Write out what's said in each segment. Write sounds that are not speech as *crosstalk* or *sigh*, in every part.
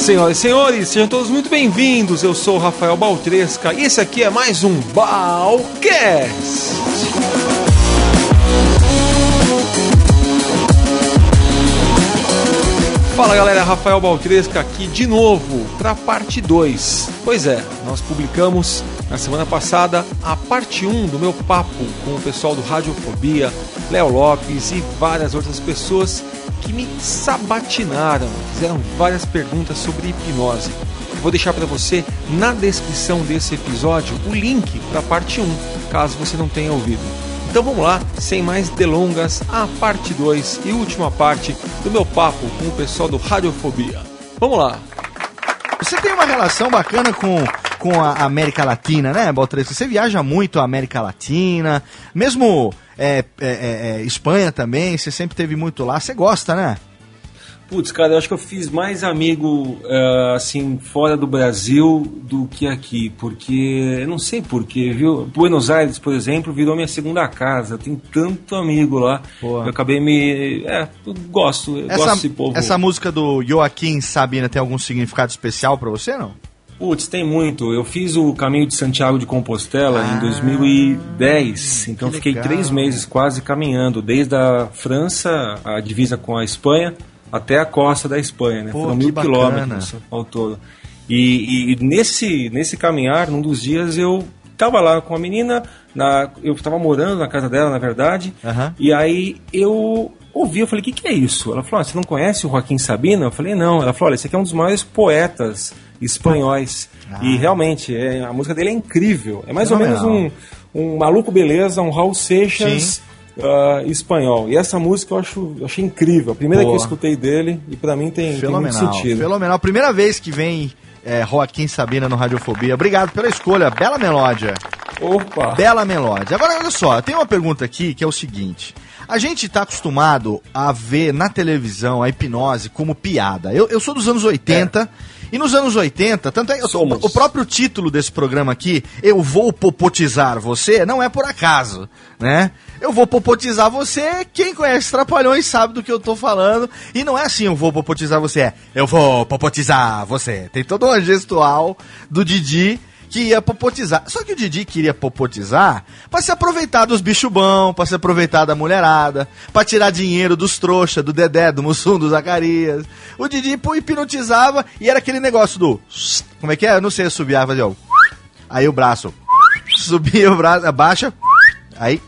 Senhoras e senhores, sejam todos muito bem-vindos. Eu sou o Rafael Baltresca e esse aqui é mais um Balcast. Fala galera, Rafael Baltresca aqui de novo para parte 2. Pois é, nós publicamos na semana passada a parte 1 um do meu papo com o pessoal do Radiofobia, Léo Lopes e várias outras pessoas que me sabatinaram, fizeram várias perguntas sobre hipnose. Vou deixar para você na descrição desse episódio o link para a parte 1, caso você não tenha ouvido. Então vamos lá, sem mais delongas, a parte 2 e última parte do meu papo com o pessoal do Radiofobia. Vamos lá! Você tem uma relação bacana com, com a América Latina, né, Baltresca? Você viaja muito a América Latina, mesmo é, é, é, é, Espanha também, você sempre teve muito lá. Você gosta, né? Putz, cara, eu acho que eu fiz mais amigo uh, assim fora do Brasil do que aqui, porque eu não sei porquê, viu? Buenos Aires, por exemplo, virou minha segunda casa. Eu tenho tanto amigo lá. Eu acabei me, é, eu gosto, eu essa, gosto desse povo. Essa música do Joaquim Sabina tem algum significado especial para você, não? Putz, tem muito. Eu fiz o caminho de Santiago de Compostela ah, em 2010, então fiquei legal. três meses quase caminhando, desde a França, a divisa com a Espanha, até a costa da Espanha, né? Pô, Foram mil bacana. quilômetros ao todo. E, e, nesse, nesse caminhar, num dos dias, eu estava lá com a menina, na, eu estava morando na casa dela, na verdade, uhum. e aí eu ouvi, eu falei, o que, que é isso? Ela falou, ah, você não conhece o Joaquim Sabina? Eu falei, não. Ela falou, olha, esse aqui é um dos maiores poetas espanhóis. Ah. E realmente, é, a música dele é incrível. É mais ou menos um, um maluco beleza, um Raul Seixas uh, espanhol. E essa música eu acho, eu achei incrível. A primeira Boa. que eu escutei dele, e para mim tem, tem, muito sentido. Fenomenal. Primeira vez que vem é, Joaquim Sabina no Radiofobia. Obrigado pela escolha. Bela melódia. Opa! Bela melódia. Agora, olha só, tem uma pergunta aqui que é o seguinte. A gente está acostumado a ver na televisão a hipnose como piada. Eu, eu sou dos anos 80. É. E nos anos 80, tanto é, o, o próprio título desse programa aqui, Eu Vou Popotizar Você, não é por acaso, né? Eu vou popotizar você, quem conhece Trapalhões sabe do que eu tô falando. E não é assim, eu vou popotizar você, é eu vou popotizar você. Tem todo um gestual do Didi que ia popotizar. Só que o Didi queria popotizar para se aproveitar dos bicho bom, para se aproveitar da mulherada, para tirar dinheiro dos trouxa, do Dedé, do Mussum, do Zacarias. O Didi pô, hipnotizava e era aquele negócio do. Como é que é? Eu não sei subiar, fazia o. Aí o braço. Subia o braço, abaixa. Aí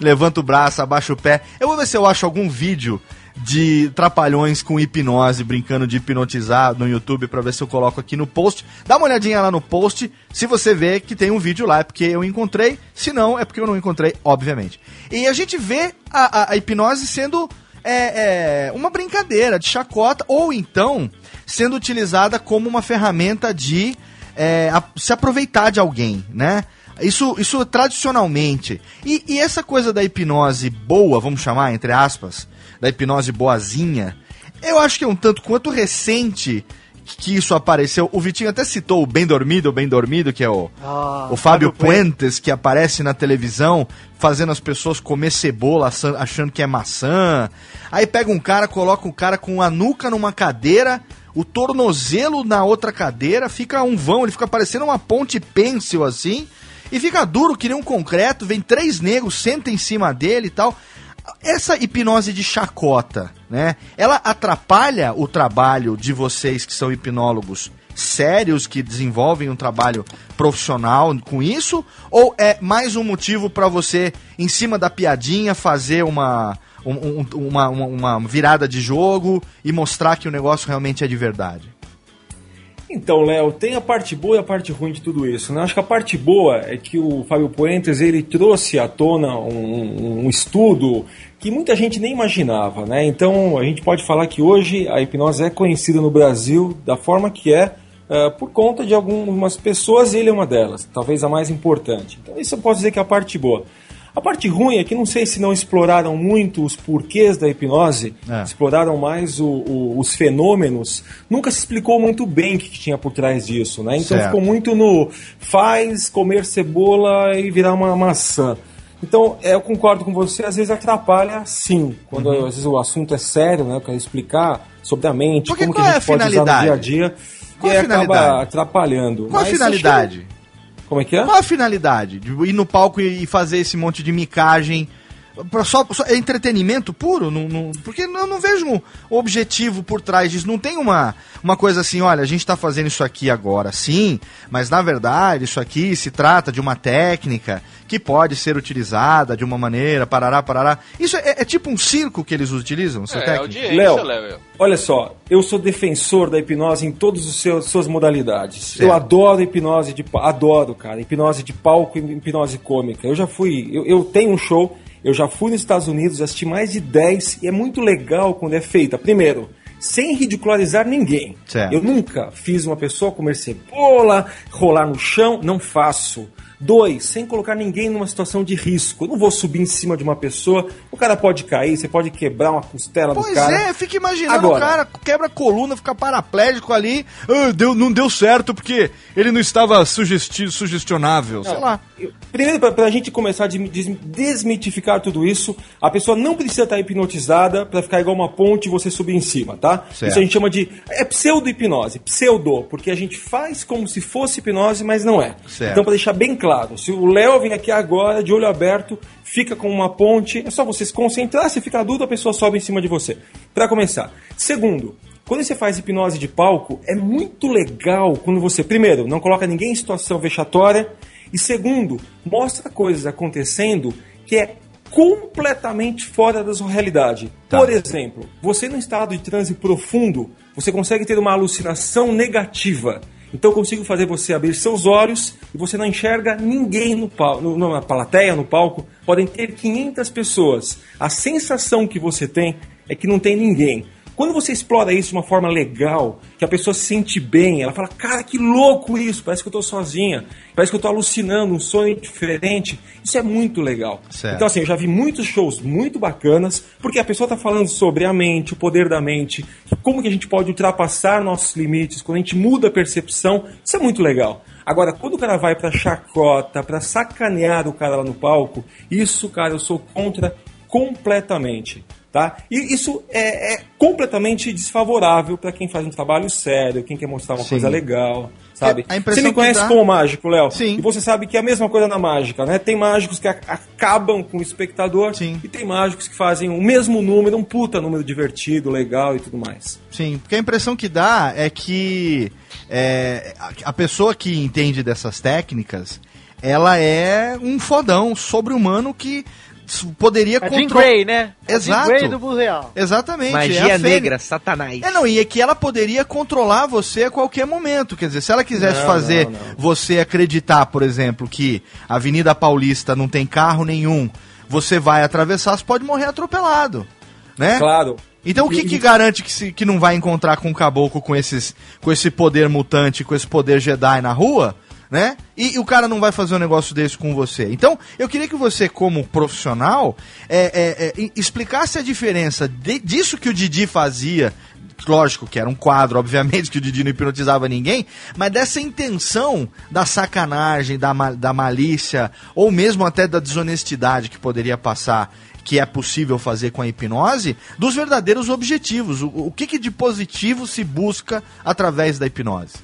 levanta o braço, abaixa o pé. Eu vou ver se eu acho algum vídeo de trapalhões com hipnose, brincando de hipnotizar no YouTube para ver se eu coloco aqui no post. Dá uma olhadinha lá no post, se você vê que tem um vídeo lá, é porque eu encontrei, se não, é porque eu não encontrei, obviamente. E a gente vê a, a, a hipnose sendo é, é, uma brincadeira de chacota, ou então sendo utilizada como uma ferramenta de é, a, se aproveitar de alguém, né? Isso, isso tradicionalmente. E, e essa coisa da hipnose boa, vamos chamar, entre aspas, da hipnose boazinha, eu acho que é um tanto quanto recente que isso apareceu. O Vitinho até citou o Bem Dormido, Bem Dormido, que é o, ah, o Fábio, Fábio Puentes, que aparece na televisão fazendo as pessoas comer cebola achando que é maçã. Aí pega um cara, coloca o um cara com a nuca numa cadeira, o tornozelo na outra cadeira, fica um vão, ele fica parecendo uma ponte pêncil assim, e fica duro que nem um concreto, vem três negros, senta em cima dele e tal essa hipnose de chacota, né? Ela atrapalha o trabalho de vocês que são hipnólogos sérios que desenvolvem um trabalho profissional com isso? Ou é mais um motivo para você, em cima da piadinha, fazer uma, um, uma, uma, uma virada de jogo e mostrar que o negócio realmente é de verdade? Então, Léo, tem a parte boa e a parte ruim de tudo isso. Né? Acho que a parte boa é que o Fábio Puentes ele trouxe à tona um, um estudo que muita gente nem imaginava. Né? Então, a gente pode falar que hoje a hipnose é conhecida no Brasil da forma que é uh, por conta de algumas pessoas, e ele é uma delas, talvez a mais importante. Então, isso eu posso dizer que é a parte boa. A parte ruim é que não sei se não exploraram muito os porquês da hipnose, é. exploraram mais o, o, os fenômenos, nunca se explicou muito bem o que tinha por trás disso, né? Então certo. ficou muito no faz comer cebola e virar uma maçã. Então, é, eu concordo com você, às vezes atrapalha sim. Quando uhum. às vezes o assunto é sério, né? Eu quero explicar sobre a mente, Porque como que a é gente a pode usar no finalidade? dia a dia. Qual e a acaba finalidade? atrapalhando. Qual a Mas finalidade? Como é que é? Qual a finalidade? De ir no palco e fazer esse monte de micagem? Só, só- é entretenimento puro? Não, não- porque eu não vejo um objetivo por trás disso. Não tem uma, uma coisa assim, olha, a gente tá fazendo isso aqui agora, sim, mas na verdade isso aqui se trata de uma técnica que pode ser utilizada de uma maneira, parará, parará. Isso é, é tipo um circo que eles utilizam, essa É, técnica? audiência, Léo. Olha só, eu sou defensor da hipnose em todas as suas modalidades. Certo. Eu adoro hipnose de adoro, cara, hipnose de palco e hipnose cômica. Eu já fui, eu, eu tenho um show, eu já fui nos Estados Unidos, assisti mais de 10 e é muito legal quando é feita. Primeiro, sem ridicularizar ninguém. Certo. Eu nunca fiz uma pessoa comer cebola, rolar no chão, não faço. Dois, sem colocar ninguém numa situação de risco. Eu não vou subir em cima de uma pessoa, o cara pode cair, você pode quebrar uma costela Pois do cara. é, fica imaginando Agora- o cara quebra a coluna, fica paraplégico ali. "Ah, deu, não deu certo porque ele não estava sugesti sugestionável, sei lá. Eu- Primeiro, para a gente começar a desmi- des- desmitificar tudo isso, a pessoa não precisa estar hipnotizada para ficar igual uma ponte e você subir em cima, tá? Certo. Isso a gente chama de. É pseudo-hipnose, pseudo, porque a gente faz como se fosse hipnose, mas não é. Certo. Então, para deixar bem claro, se o Léo vem aqui agora, de olho aberto, fica com uma ponte, é só você se concentrar, se fica dúvida, a pessoa sobe em cima de você. Para começar. Segundo, quando você faz hipnose de palco, é muito legal quando você, primeiro, não coloca ninguém em situação vexatória, e segundo, mostra coisas acontecendo que é completamente fora da sua realidade. Tá. Por exemplo, você no estado de transe profundo, você consegue ter uma alucinação negativa. Então eu consigo fazer você abrir seus olhos e você não enxerga ninguém no palco, no, na plateia, no palco. Podem ter 500 pessoas. A sensação que você tem é que não tem ninguém. Quando você explora isso de uma forma legal, que a pessoa se sente bem, ela fala, cara, que louco isso, parece que eu tô sozinha, parece que eu tô alucinando, um sonho diferente. Isso é muito legal. Certo. Então, assim, eu já vi muitos shows muito bacanas, porque a pessoa tá falando sobre a mente, o poder da mente, como que a gente pode ultrapassar nossos limites, quando a gente muda a percepção, isso é muito legal. Agora, quando o cara vai pra chacota, pra sacanear o cara lá no palco, isso, cara, eu sou contra completamente. Tá? E isso é, é completamente desfavorável para quem faz um trabalho sério, quem quer mostrar uma Sim. coisa legal, sabe? É, Você me conhece dá- como mágico, Léo? Sim. E você sabe que é a mesma coisa na mágica, né? Tem mágicos que acabam com o espectador Sim. e tem mágicos que fazem o mesmo número, um puta número divertido, legal e tudo mais. Sim, porque a impressão que dá é que é, a, a pessoa que entende dessas técnicas, ela é um fodão sobre-humano que poderia A Jean controlar. Grey, né? A Exato. Jean Grey do real. Exatamente. é a Magia fênix. negra, satanás. É, não, e é que ela poderia controlar você a qualquer momento. Quer dizer, se ela quisesse Não, fazer não, não. você acreditar, por exemplo, que a Avenida Paulista não tem carro nenhum, você vai atravessar, você pode morrer atropelado. Né? Claro. Então o que, que garante que, se, que não vai encontrar com um caboclo com, esses, com esse poder mutante, com esse poder Jedi na rua, né? E, e o cara não vai fazer um negócio desse com você. Então, eu queria que você, como profissional, é, é, é, explicasse a diferença de- disso que o Didi fazia. Lógico que era um quadro, obviamente, que o Didi não hipnotizava ninguém, mas dessa intenção da sacanagem, da, da malícia, ou mesmo até da desonestidade que poderia passar que é possível fazer com a hipnose, dos verdadeiros objetivos. O, o que, que de positivo se busca através da hipnose?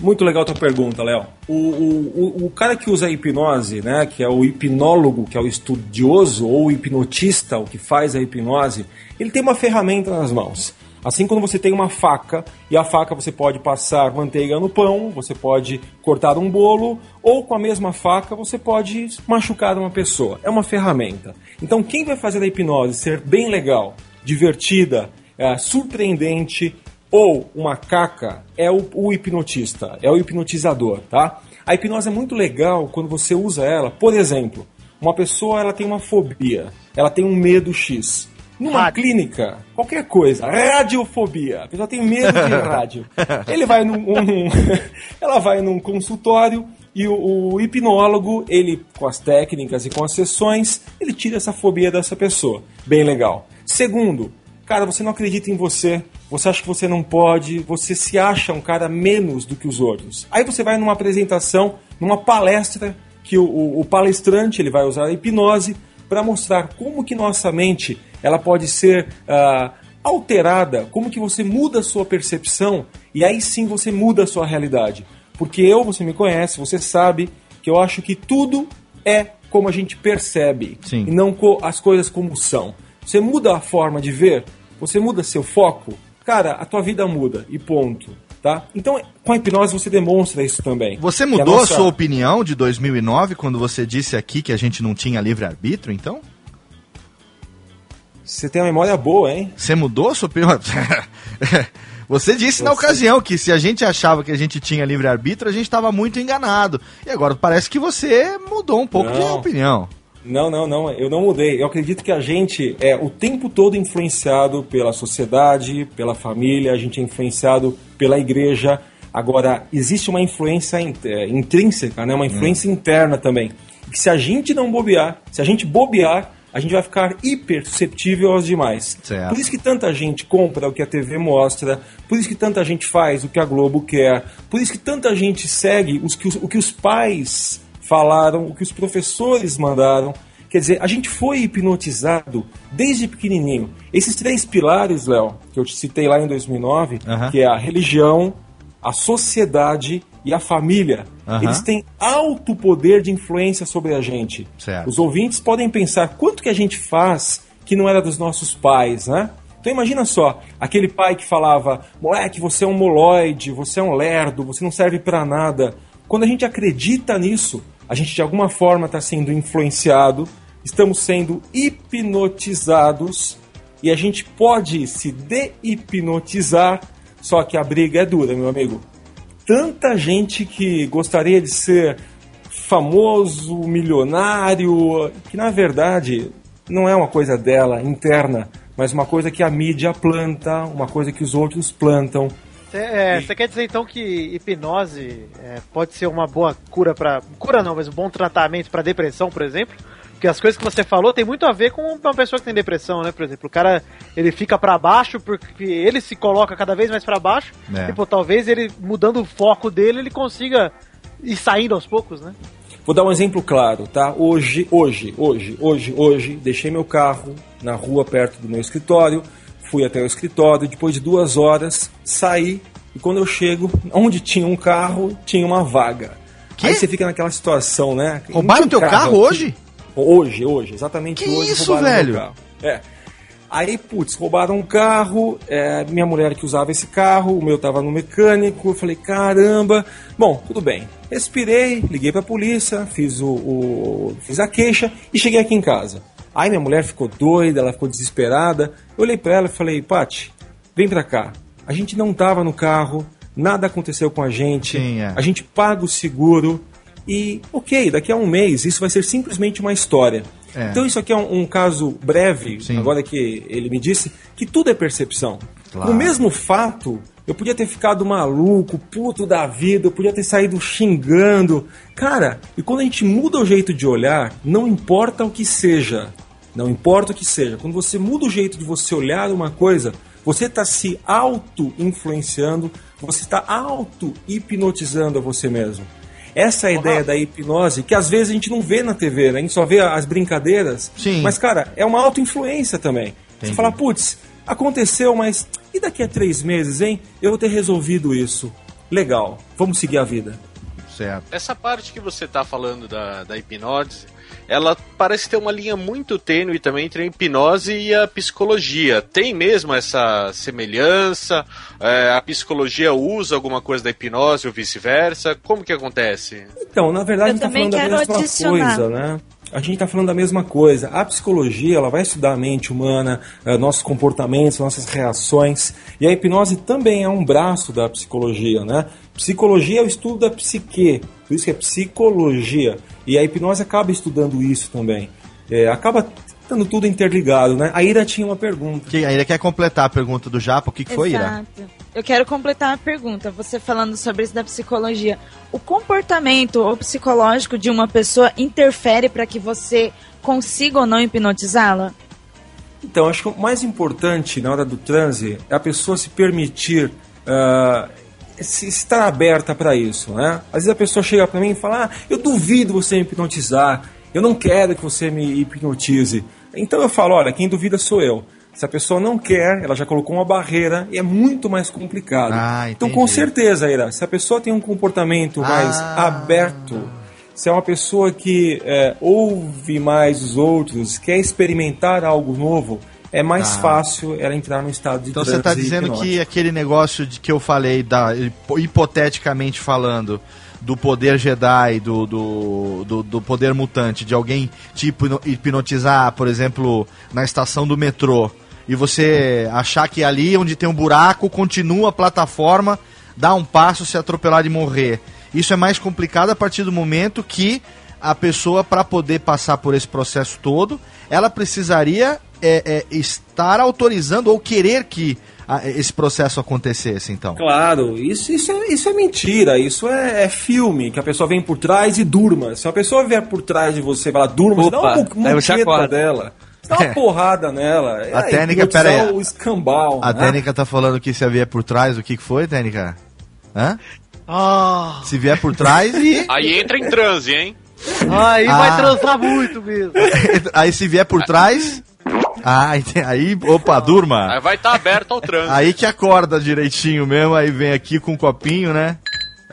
Muito legal a tua pergunta, Léo. O, o, o- cara que usa a hipnose, né, que é o hipnólogo, que é o estudioso, ou o hipnotista, o que faz a hipnose, ele tem uma ferramenta nas mãos. Assim quando você tem uma faca, e a faca você pode passar manteiga no pão, você pode cortar um bolo, ou com a mesma faca você pode machucar uma pessoa. É uma ferramenta. Então quem vai fazer a hipnose ser bem legal, divertida, é, surpreendente, ou uma caca é o, o hipnotista, é o hipnotizador, tá? A hipnose é muito legal quando você usa ela. Por exemplo, uma pessoa ela tem uma fobia, ela tem um medo X. Numa Rádio. clínica, qualquer coisa, radiofobia, a pessoa tem medo de *laughs* rádio. Ele vai num, um- *laughs* ela vai num consultório e o, o hipnólogo, ele com as técnicas e com as sessões, ele tira essa fobia dessa pessoa. Bem legal. Segundo, cara, você não acredita em você, você acha que você não pode, você se acha um cara menos do que os outros. Aí você vai numa apresentação, numa palestra, que o, o- o palestrante ele vai usar a hipnose para mostrar como que nossa mente ela pode ser ah, alterada, como que você muda a sua percepção e aí sim você muda a sua realidade. Porque eu, você me conhece, você sabe que eu acho que tudo é como a gente percebe Sim. e não as coisas como são. Você muda a forma de ver, você muda seu foco, cara, a tua vida muda e ponto. Tá? Então, com a hipnose você demonstra isso também. Você mudou a nossa- a sua opinião de 2009 quando você disse aqui que a gente não tinha livre-arbítrio, então? Você tem uma memória boa, hein? Você mudou a sua opinião? *laughs* Você disse na Você- ocasião que se a gente achava que a gente tinha livre-arbítrio, a gente estava muito enganado. E agora parece que você mudou um pouco de Não. opinião. Não, não, não, eu não mudei. Eu acredito que a gente é o tempo todo influenciado pela sociedade, pela família, a gente é influenciado pela igreja. Agora, existe uma influência in- é, intrínseca, né? uma influência interna também. Que se a gente não bobear, se a gente bobear, a gente vai ficar hiper susceptível aos demais. Certo. Por isso que tanta gente compra o que a TV mostra, por isso que tanta gente faz o que a Globo quer, por isso que tanta gente segue os que os- o que os pais falaram, o que os professores mandaram. Quer dizer, a gente foi hipnotizado desde pequenininho. Esses três pilares, Léo, que eu te citei lá em 2009, Aham. que é a religião, a sociedade e a família, eles têm alto poder de influência sobre a gente. Certo. Os ouvintes podem pensar quanto que a gente faz que não era dos nossos pais, né? Então imagina só, aquele pai que falava, moleque, você é um moloide, você é um lerdo, você não serve pra nada. Quando a gente acredita nisso, a gente de alguma forma está sendo influenciado, estamos sendo hipnotizados e a gente pode se de-hipnotizar, só que a briga é dura, meu amigo tanta gente que gostaria de ser famoso, milionário, que na verdade não é uma coisa dela interna, mas uma coisa que a mídia planta, uma coisa que os outros plantam. Você quer dizer então que hipnose é, pode ser uma boa cura para cura não, mas um bom tratamento para depressão, por exemplo? Porque as coisas que você falou tem muito a ver com uma pessoa que tem depressão, né? Por exemplo, o cara ele fica para baixo porque ele se coloca cada vez mais para baixo. É. Pô, talvez ele mudando o foco dele ele consiga ir saindo aos poucos, né? Vou dar um exemplo claro, tá? Hoje, hoje, hoje, hoje, hoje, deixei meu carro na rua perto do meu escritório, fui até o escritório, depois de duas horas, saí e quando eu chego, onde tinha um carro, tinha uma vaga. Quê? Aí você fica naquela situação, né? Roubaram Não teu um carro aqui. hoje? Hoje, hoje, exatamente Que hoje. isso, velho? carro. É. Aí, putz, roubaram um carro, é, minha mulher que usava esse carro, o meu tava no mecânico, eu falei, caramba. Bom, tudo bem. Respirei, liguei pra polícia, fiz, o, o- fiz a queixa e cheguei aqui em casa. Aí minha mulher ficou doida, ela ficou desesperada. Eu olhei pra ela e falei, Pati, vem pra cá. A gente não tava no carro, nada aconteceu com a gente, Sim, é. a gente paga o seguro e, ok, daqui a um mês isso vai ser simplesmente uma história. É. Então isso aqui é um, um caso breve, Sim. agora que ele me disse, que tudo é percepção. Claro. O mesmo fato, eu podia ter ficado maluco, puto da vida, eu podia ter saído xingando. Cara, e quando a gente muda o jeito de olhar, não importa o que seja, não importa o que seja, quando você muda o jeito de você olhar uma coisa, você está se auto-influenciando, você está auto-hipnotizando a você mesmo. Essa é a ideia da hipnose, que às vezes a gente não vê na TV, né? a gente só vê as brincadeiras. Sim. Mas, cara, é uma auto-influência também. Entendi. Você fala, putz, aconteceu, mas e daqui a três meses, hein? Eu vou ter resolvido isso. Legal, vamos seguir a vida. Certo. Essa parte que você tá falando da, da hipnose, ela parece ter uma linha muito tênue também entre a hipnose e a psicologia. Tem mesmo essa semelhança? É, a psicologia usa alguma coisa da hipnose ou vice-versa? Como que acontece? Então, na verdade, Eu a gente tá também falando da quero mesma adicionar. coisa, né? A gente está falando da mesma coisa. A psicologia, ela vai estudar a mente humana, eh, nossos comportamentos, nossas reações. E a hipnose também é um braço da psicologia, né? Psicologia é o estudo da psique, por isso que é psicologia. E a hipnose acaba estudando isso também. Eh, acaba estando tudo interligado, né? A Ira tinha uma pergunta. Que, ainda quer completar a pergunta do Japa, o que, que foi, Ira? Exato. Eu quero completar a pergunta, você falando sobre isso da psicologia. O comportamento ou psicológico de uma pessoa interfere para que você consiga ou não hipnotizá-la? Então, acho que o mais importante na hora do transe é a pessoa se permitir ah, se estar aberta para isso, né? Às vezes a pessoa chega para mim e fala: ah, eu duvido você me hipnotizar, eu não quero que você me hipnotize. Então eu falo: olha, quem duvida sou eu. Se a pessoa não quer, ela já colocou uma barreira e é muito mais complicado. Ah, então, com certeza, Ira, se a pessoa tem um comportamento mais Ah. aberto, se é uma pessoa que é, ouve mais os outros, quer experimentar algo novo, é mais Ah. fácil ela entrar no estado de Então você está dizendo hipnótico. que aquele negócio de que eu falei, da, hipoteticamente falando, do poder Jedi, do, do, do, do poder mutante, de alguém tipo hipnotizar, por exemplo, na estação do metrô, e você achar que ali onde tem um buraco continua a plataforma, dá um passo, se atropelar e morrer. Isso é mais complicado a partir do momento que a pessoa, para poder passar por esse processo todo, ela precisaria é, é, estar autorizando ou querer que esse processo acontecesse, então. Claro, isso, isso, é, isso é mentira, isso é, é filme, que a pessoa vem por trás e durma. Se a pessoa vier por trás de você e falar durma, você dá Opa, uma aí acorda. dela. Você dá uma É. porrada nela. A É, técnica, pera aí. o escambau. A né? Tênica tá falando que se vier por trás, o que, que foi, Tênica? Hã? Ah, Se vier por trás e. *laughs* Aí entra em transe, hein? aí Ah. vai transar muito mesmo. *laughs* Aí se vier por trás. Ah, aí. Opa, durma. Aí vai estar aberto ao transe. Aí que acorda direitinho mesmo, aí vem aqui com um copinho, né?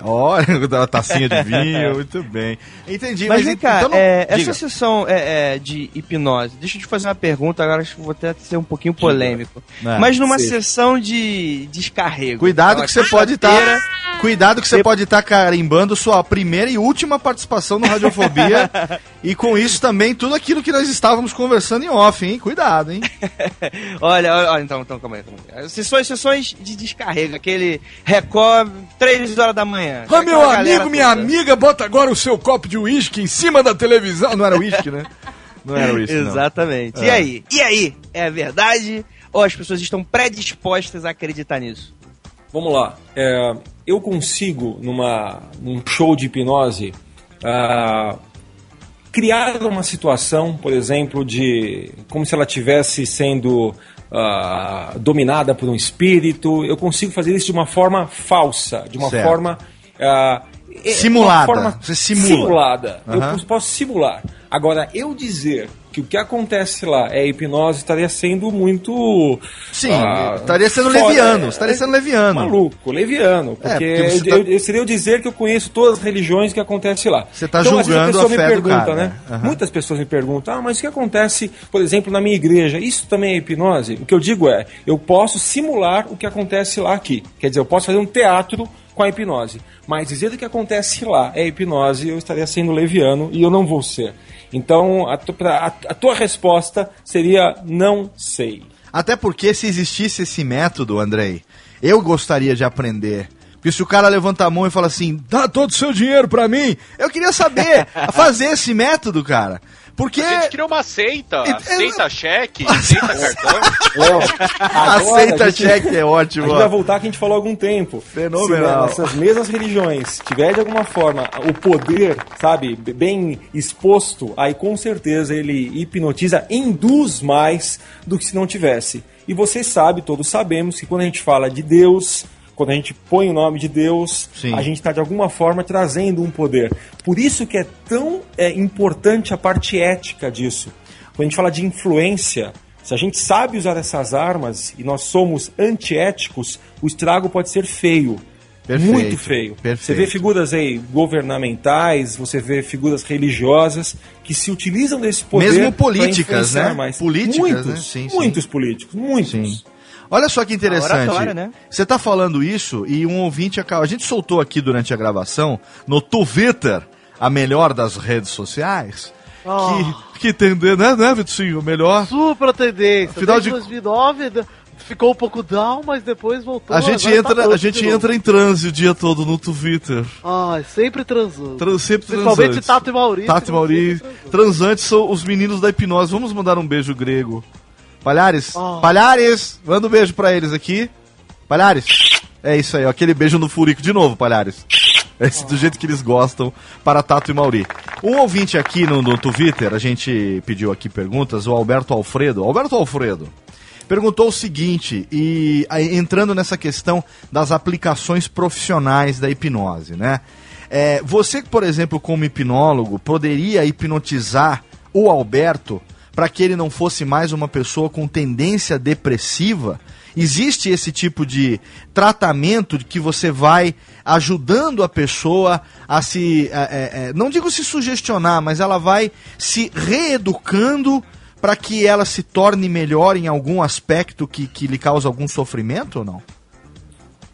Olha, *laughs* uma tacinha de vinho, muito bem. Entendi, Mas vem ent- cá, então não- é, essa sessão é, é, de hipnose, deixa eu te fazer uma pergunta, agora acho que vou até ser um pouquinho polêmico. É. Mas numa Sim. sessão de descarrego. Cuidado que você pode estar. quinta-feira, Cuidado que você pode estar carimbando sua primeira e última participação no Radiofobia. *laughs* e com isso também tudo aquilo que nós estávamos conversando em off, hein? Cuidado, hein? *laughs* Olha, olha, então, então, calma aí, calma aí. Sessões, sessões de descarrego, aquele Record, 3 horas da manhã. Ô, meu amigo, minha toda. amiga, bota agora o seu copo de uísque em cima da televisão. Não era uísque, né? Não era uísque, não. Exatamente. E É. aí? E aí? É verdade? Ou as pessoas estão predispostas a acreditar nisso? Vamos lá. É, eu consigo, numa, num show de hipnose, ah, criar uma situação, por exemplo, de como se ela estivesse sendo ah, dominada por um espírito. Eu consigo fazer isso de uma forma falsa, de uma Certo. forma. É- Simulada. forma Você simula. Simulada. Aham. Eu posso simular. Agora, eu dizer que o que acontece lá é hipnose estaria sendo muito. Sim, ah, estaria sendo fora- leviano, estaria sendo leviano. Maluco, leviano. É, Porque, porque você eu, tá- eu- seria eu dizer que eu conheço todas as religiões que acontecem lá. Você tá às vezes julgando a me fé do pergunta, cara, né? Aham. Muitas pessoas me perguntam, ah, mas o que acontece, por exemplo, na minha igreja? Isso também é hipnose? O que eu digo é, eu posso simular o que acontece lá aqui. Quer dizer, eu posso fazer um teatro com a hipnose. Mas dizer o que acontece lá é hipnose, eu estaria sendo leviano e eu não vou ser. Então, a, tu- pra- a- a tua resposta seria não sei. Até porque se existisse esse método, Andrei, eu gostaria de aprender. Porque se o cara levanta a mão e fala assim, dá todo o seu dinheiro pra mim, eu queria saber *laughs* fazer esse método, cara. Porque A gente criou uma seita. Aceita cheque, *laughs* aceita cartão. Aceita a gente- cheque é A ótimo. gente vai voltar que a gente falou há algum tempo. Fenomenal. Se nessas mesmas religiões tiver de alguma forma o poder, sabe, bem exposto, aí com certeza ele hipnotiza, induz mais do que se não tivesse. E você sabe, todos sabemos, que quando a gente fala de Deus, quando a gente põe o nome de Deus, Sim. a gente está de alguma forma trazendo um poder. Por isso que é tão é, importante a parte ética disso. Quando a gente fala de influência, se a gente sabe usar essas armas e nós somos antiéticos, o estrago pode ser feio. Perfeito, muito feio. perfeito. Você vê figuras aí governamentais, você vê figuras religiosas que se utilizam desse poder. Mesmo políticas, né? mais. Políticas, muitos, né? Sim, sim. muitos políticos, muitos. Sim. Olha só que interessante. oratória, né? Você tá falando isso e um ouvinte acaba. A gente soltou aqui durante a gravação no Twitter, a melhor das redes sociais. Que, que entender, né, né, Vitinho? Melhor. Super tendência. Afinal Desde de- 2009 d- ficou um pouco down, mas depois voltou. A gente tá entra, a up gente novo. entra em transe o dia todo no Twitter. Ai, sempre transando. Tran- sempre Principalmente transantes. Tato e Maurício. Tato e Maurício. Transantes são os meninos da hipnose. Vamos mandar um beijo grego. Palhares, Oh. Palhares, manda um beijo pra eles aqui. Palhares, é isso aí, ó, aquele beijo no furico de novo, Palhares. Esse do jeito que eles gostam para Tato e Mauri. Um ouvinte aqui no, no Twitter, a gente pediu aqui perguntas, o Alberto Alfredo. Alberto Alfredo perguntou o seguinte, e entrando nessa questão das aplicações profissionais da hipnose, né? É, você, por exemplo, como hipnólogo, poderia hipnotizar o Alberto para que ele não fosse mais uma pessoa com tendência depressiva? Existe esse tipo de tratamento que você vai ajudando a pessoa a se. é, é, não digo se sugestionar, mas ela vai se reeducando para que ela se torne melhor em algum aspecto que, que lhe causa algum sofrimento ou não?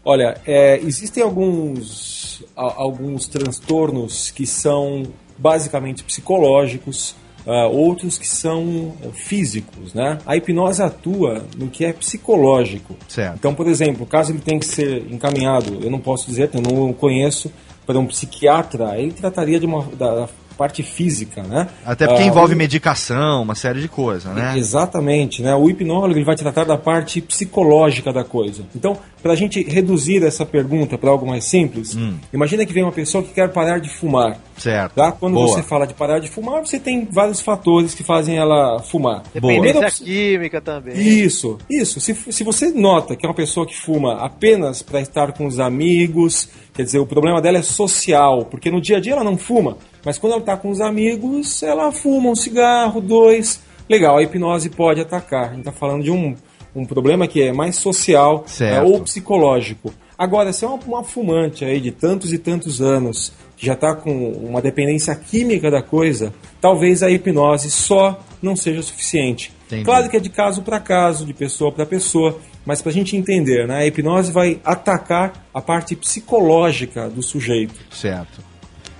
Olha, é, existem alguns, alguns transtornos que são basicamente psicológicos, ah, outros que são eh, físicos, né? A hipnose atua no que é psicológico. Certo. Então, por exemplo, caso ele tenha que ser encaminhado, eu não posso dizer, eu não conheço, para um psiquiatra, ele trataria de uma, da parte física, né? Até porque Ah, envolve o- medicação, uma série de coisas, né? Exatamente, né? O hipnólogo ele vai tratar da parte psicológica da coisa. Então, para a gente reduzir essa pergunta para algo mais simples, Hum. imagina que vem uma pessoa que quer parar de fumar. Certo. Tá? Quando Boa. você fala de parar de fumar, você tem vários fatores que fazem ela fumar. Dependência Primeiro, química também. isso, isso. Se, se você nota que é uma pessoa que fuma apenas para estar com os amigos, quer dizer, o problema dela é social, porque no dia a dia ela não fuma, mas quando ela está com os amigos, ela fuma um cigarro, dois. Legal, a hipnose pode atacar. A gente está falando de um, um problema que é mais social é, ou psicológico. Agora, se é uma, uma fumante aí de tantos e tantos anos, que já está com uma dependência química da coisa, talvez a hipnose só não seja suficiente. Entendi. Claro que é de caso para caso, de pessoa para pessoa, mas para a gente entender, né, a hipnose vai atacar a parte psicológica do sujeito. Certo.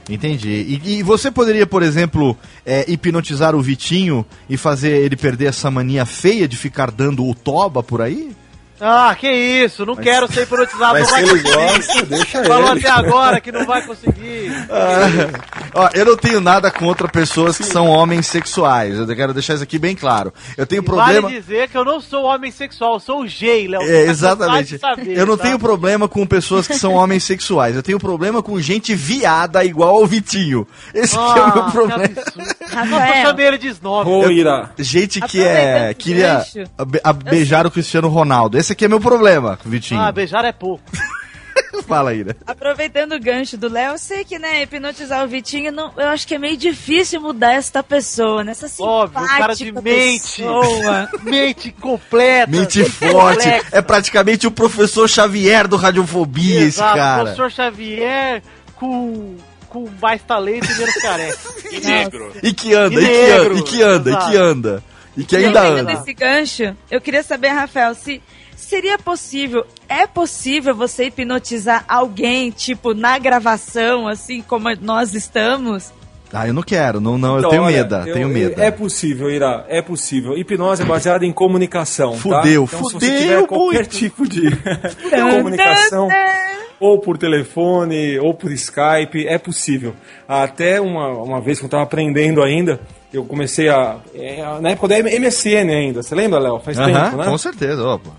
Entendi. E, e você poderia, por exemplo, é, hipnotizar o Vitinho e fazer ele perder essa mania feia de ficar dando o toba por aí? Ah, que isso, não quero ser hipnotizado, não Mas se vai ele conseguir. gosta, deixa Falou ele. até agora que não vai conseguir. *laughs* Ó, eu não tenho nada contra pessoas que são homens sexuais. Eu quero deixar isso aqui bem claro. Eu tenho problema. Vale dizer que eu não sou homem sexual, eu sou o gay, Léo. É, tá exatamente. saber, eu não tá? tenho problema com pessoas que são homens sexuais. Eu tenho problema com gente viada igual ao Vitinho. Esse aqui é o meu Ah, problema. que absurdo. Rafael, chamei ele de snob. Ô, Ira, Gente que é esse queria a- a- beijar o Cristiano Ronaldo. Esse aqui é meu problema, Vitinho. Ah, beijar é pouco. *laughs* Fala, Ira. aproveitando o gancho do Léo, eu sei que, né, hipnotizar o Vitinho, não, eu acho que é meio difícil mudar esta pessoa, nessa Óbvio, um cara de simpática mente. *laughs* Mente completa. Mente forte. complexa. É praticamente o professor Xavier do Radiofobia, esse Exato, cara. professor Xavier com, com mais talento e menos careca. E negro. E que anda, E e, que anda, e que anda, e que exato. anda. E que ainda anda. esse gancho, eu queria saber, Rafael, se seria possível, é possível você hipnotizar alguém, tipo, na gravação, assim como nós estamos? Ah, eu não quero, não, não, eu Então, tenho olha, medo, eu- tenho medo. É possível, Ira, é possível. Hipnose é baseada em comunicação. Fudeu, tá? então, se fudeu você tiver qualquer tipo de *laughs* comunicação, ou por telefone, ou por Skype, é possível. Até uma, uma vez que eu estava aprendendo ainda, eu comecei a. é, na época da MSN ainda, você lembra, Léo? Faz Aham, tempo, né? com certeza, opa.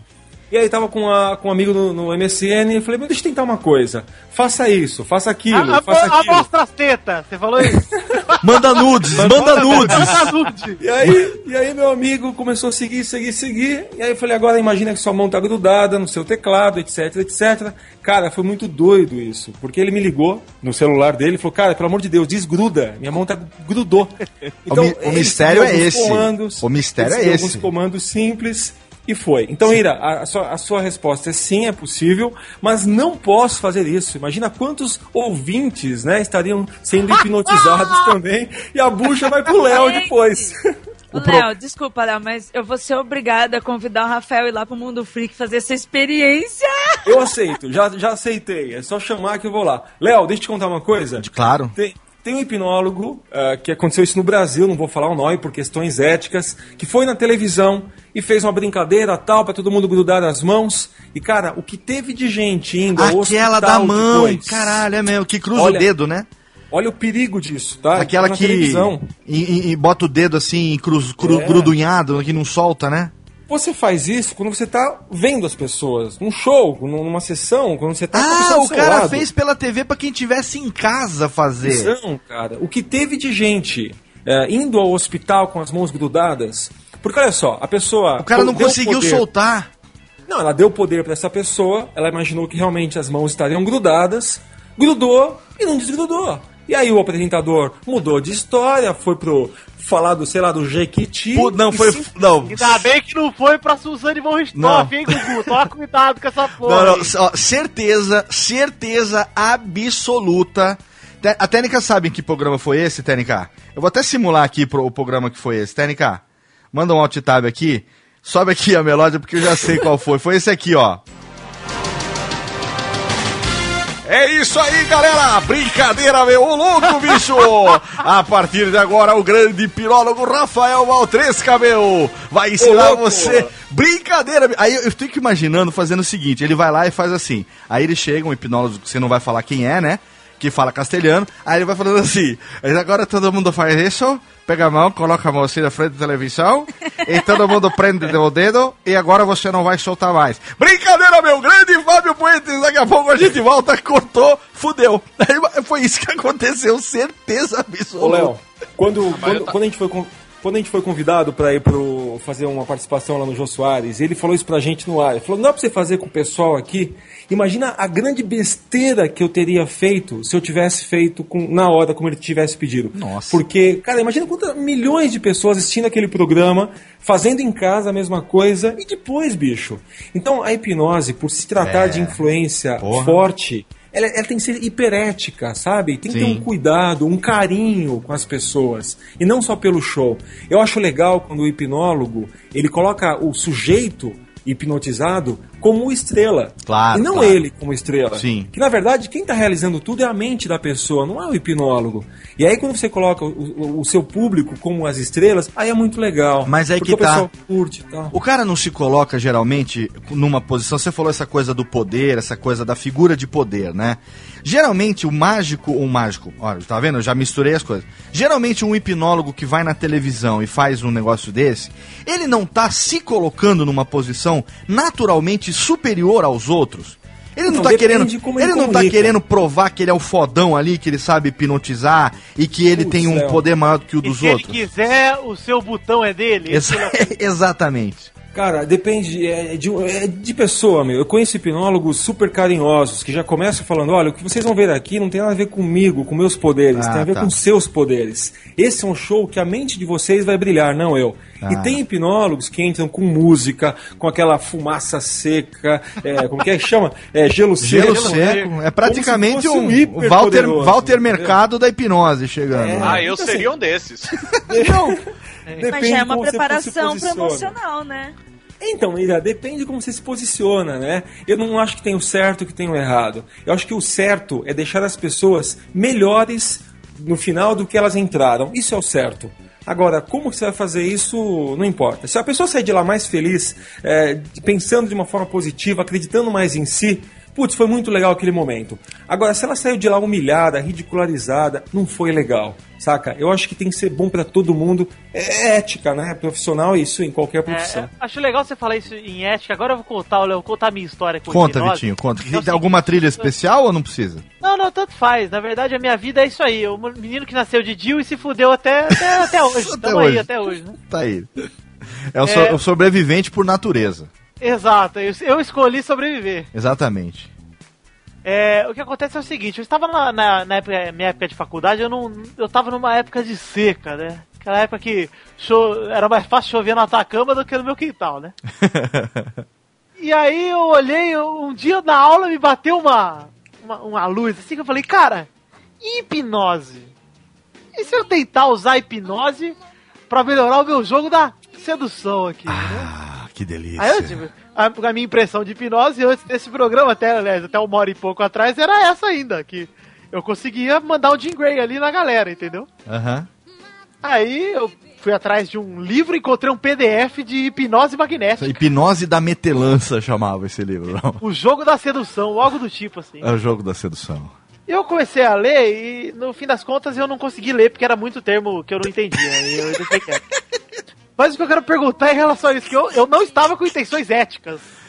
E aí tava com, a, com um amigo no, no MSN e eu falei, mas deixa eu tentar uma coisa. Faça isso, faça aquilo, A, faça a aquilo. mostra as tetas, você falou isso? *laughs* Manda nudes, manda nudes. Saúde. E aí, e aí meu amigo começou a seguir, seguir, seguir. E aí eu falei, agora imagina que sua mão tá grudada no seu teclado, etc, etc. Cara, foi muito doido isso. Porque ele me ligou no celular dele e falou, cara, pelo amor de Deus, desgruda. Minha mão tá grudou. *laughs* O mi- o mistério é esse. Comandos, O mistério é esse. alguns comandos simples. E foi. Então, Ira, a, a sua, a sua resposta é sim, é possível, mas não posso fazer isso. Imagina quantos ouvintes né, estariam sendo *laughs* hipnotizados *laughs* também e a bucha vai pro Léo depois. Léo, desculpa, Léo, mas eu vou ser obrigada a convidar o Rafael a ir lá pro Mundo Freak fazer essa experiência. Eu aceito, já, já aceitei. É só chamar que eu vou lá. Léo, deixa eu te contar uma coisa. Claro. Tem, tem um hipnólogo ah, que aconteceu isso no Brasil, não vou falar o nome por questões éticas, que foi na televisão e fez uma brincadeira tal pra todo mundo grudar as mãos. E cara, o que teve de gente indo ao Aquela hospital da mão, depois, caralho, é mesmo, que cruza Olha, o dedo, né? Olha o perigo disso, tá? Aquela na que televisão. e, e- e bota o dedo assim, cruz, cru, É. grudunhado, que não solta, né? Você faz isso quando você tá vendo as pessoas, num show, num- numa sessão, quando você tá Ah, o cara lado. fez pela TV pra quem tivesse em casa fazer. Não, cara. O que teve de gente é, indo ao hospital com as mãos grudadas. Porque olha só, a pessoa. O cara não conseguiu poder- soltar. Não, ela deu poder pra essa pessoa, ela imaginou que realmente as mãos estariam grudadas, grudou e não desgrudou. E aí o apresentador mudou de história, foi pro falar do, sei lá, do Jequiti. Pô, não, foi. sim- Não. Ainda bem que não foi pra Suzane von Richthofen, hein, Gugu? Toma cuidado com essa porra. Não, não, ó, certeza, certeza absoluta. A Técnica sabe em que programa foi esse, Técnica? Eu vou até simular aqui pro, o programa que foi esse. Técnica, manda um alt tab aqui. Sobe aqui a melódia porque eu já sei qual foi. Foi esse aqui, ó. É isso aí, galera! Brincadeira, meu Ô, louco, bicho! A partir de agora, o grande pirólogo Rafael Maltresca, meu! Vai ensinar você. Brincadeira! Aí eu fico imaginando fazendo o seguinte: ele vai lá e faz assim. Aí ele chega, um hipnólogo que você não vai falar quem é, né? Que fala castelhano. Aí ele vai falando assim: "Mas agora todo mundo faz isso. Pega a mão, coloca a mão assim na frente da televisão e todo mundo prende o dedo e agora você não vai soltar mais. Brincadeira, meu grande Fábio Puentes, daqui a pouco a gente volta, cortou, fudeu. Aí foi isso que aconteceu, certeza Ô, absoluta. Léo, quando, mas quando, eu tá- quando a gente foi quando a gente foi convidado para ir pro fazer uma participação lá no Jô Soares, ele falou isso pra gente no ar. Ele falou: "Não dá pra você fazer com o pessoal aqui. Imagina a grande besteira que eu teria feito se eu tivesse feito com, na hora como ele tivesse pedido. Nossa. Porque, cara, imagina quantas milhões de pessoas assistindo aquele programa, fazendo em casa a mesma coisa e depois, bicho. Então, a hipnose, por se tratar É. de influência Porra. forte, ela, ela tem que ser hiperética, sabe? Tem que ter Sim. um cuidado, um carinho com as pessoas. E não só pelo show. Eu acho legal quando o hipnólogo, ele coloca o sujeito hipnotizado como estrela. Claro, E não claro. ele como estrela. Sim. Que na verdade quem está realizando tudo é a mente da pessoa, não é o hipnólogo. E aí quando você coloca o, o- seu público como as estrelas, aí é muito legal. Mas aí porque que o tá. curte tal. O cara não se coloca geralmente numa posição. Você falou essa coisa do poder, essa coisa da figura de poder, né? Geralmente o mágico, o mágico, olha, tá vendo? Eu já misturei as coisas. Geralmente um hipnólogo que vai na televisão e faz um negócio desse, ele não tá se colocando numa posição naturalmente superior aos outros. Ele não, Não, tá querendo, ele ele não tá querendo provar que ele é o fodão ali, que ele sabe hipnotizar e que ele Putz, tem um Léo. poder maior do que o E dos se outros. ele quiser, o seu botão é dele. Exa- *laughs* exatamente. Cara, depende é de, é de pessoa, meu. Eu conheço hipnólogos super carinhosos que já começam falando: olha, o que vocês vão ver aqui não tem nada a ver comigo, com meus poderes, Ah, tem a ver tá. com seus poderes. Esse é um show que a mente de vocês vai brilhar, não eu. Ah. E tem hipnólogos que entram com música, com aquela fumaça seca, é, como que é que chama? É, gelo seco. Gelo seco. É praticamente um, um Walter, Walter? Mercado da hipnose chegando. É. né? Ah, eu Então, seria assim, um desses. *laughs* Não, Mas depende já é uma preparação promocional, né? Então, Ira, depende de como você se posiciona, né? Eu não acho que tem o certo e que tem o errado. Eu acho que o certo é deixar as pessoas melhores no final do que elas entraram. Isso é o certo. Agora, como você vai fazer isso, não importa. Se a pessoa sair de lá mais feliz, é, pensando de uma forma positiva, acreditando mais em si, putz, foi muito legal aquele momento. Agora, se ela saiu de lá humilhada, ridicularizada, não foi legal, saca? Eu acho que tem que ser bom pra todo mundo. É ética, né? Profissional, isso em qualquer profissão. É, acho legal você falar isso em ética. Agora eu vou contar, Léo, vou contar a minha história com Conta, hipnose. Vitinho, conta. É o Tem alguma seguinte, trilha especial ou não precisa? Não, não, tanto faz. Na verdade, a minha vida é isso aí. O menino que nasceu de Dio e se fudeu até, até, até *laughs* hoje. Até Tamo hoje. aí, até hoje, né? Tá aí. É o, so- É. o sobrevivente por natureza. Exato, eu, escolhi sobreviver. Exatamente. É, o que acontece é o seguinte, eu estava na, na, na época, minha época de faculdade, eu não. Eu tava numa época de seca, né? Aquela época que cho- era mais fácil chover na Atacama do que no meu quintal, né? *laughs* E aí eu olhei, um dia na aula me bateu uma, uma, uma luz assim que eu falei, cara, hipnose? E se eu tentar usar hipnose pra melhorar o meu jogo da sedução aqui, né? Que delícia. Aí eu, a, a minha impressão de hipnose antes desse programa, até, aliás, até uma hora e pouco atrás, era essa ainda, que eu conseguia mandar o Jim Gray ali na galera, entendeu? Aham. Aí eu fui atrás de um livro e encontrei um PDF de hipnose magnética. Hipnose da metelança chamava esse livro. Não. O jogo da sedução, algo do tipo, assim. É o jogo da sedução. Eu comecei a ler e, no fim das contas, eu não consegui ler, porque era muito termo que eu não entendia. e eu deixei quieto. *laughs* Mas o que eu quero perguntar em relação a isso, que eu, eu não estava com intenções éticas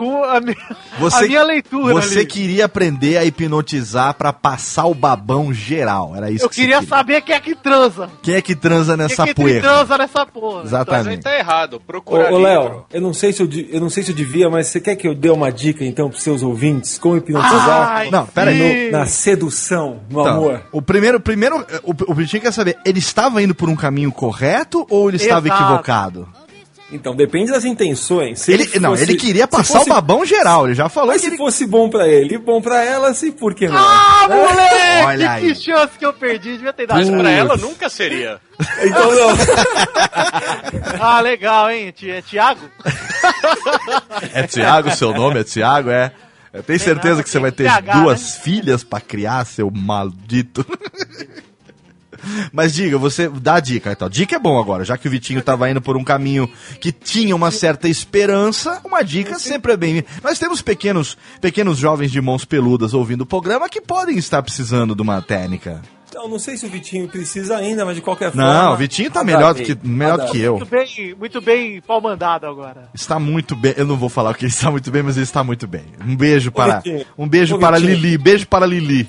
com a minha, Você- a minha leitura Você ali. queria aprender a hipnotizar pra passar o babão geral. Era isso Eu que você queria saber quem é que transa. Quem é que transa nessa quem é que poeira? transa nessa porra. Então a gente Exatamente. tá errado. Ô, Procura ô livro. Léo, eu não sei se eu, eu não sei se eu devia, mas você quer que eu dê uma dica então pros seus ouvintes como hipnotizar Ai, Não, pera aí. no- na sedução, no Então, amor? o primeiro, primeiro o, o Vitinho quer saber, ele estava indo por um caminho correto ou ele estava Exato. equivocado? Então depende das intenções. Se Ele, não, fosse- ele queria passar fosse- o babão geral, ele já falou Mas que se ele... fosse bom pra ele e bom pra ela, se por que não? Ah, Né? moleque! Olha aí. Que chance que eu perdi, devia ter dado. Mas pra ela nunca seria. *laughs* Então não. *laughs* Ah, legal, hein? *laughs* É Thiago? É Tiago, seu nome é Tiago, é? Eu tenho certeza nada, que você vai ter duas filhas pra criar, seu maldito. Mas diga, você dá a dica então. Dica é bom agora, já que o Vitinho tava indo por um caminho que tinha uma certa esperança, uma dica sempre é bem. Nós temos pequenos, pequenos jovens de mãos peludas ouvindo o programa que podem estar precisando de uma técnica. Então, não sei se o Vitinho precisa ainda, mas de qualquer forma. Não, o Vitinho tá melhor do que, melhor do que eu. Muito bem, muito bem pau mandado agora. Está muito bem. Eu não vou falar o que ele está muito bem, mas ele está muito bem. Um beijo para, um beijo para. Lili, beijo para Lili.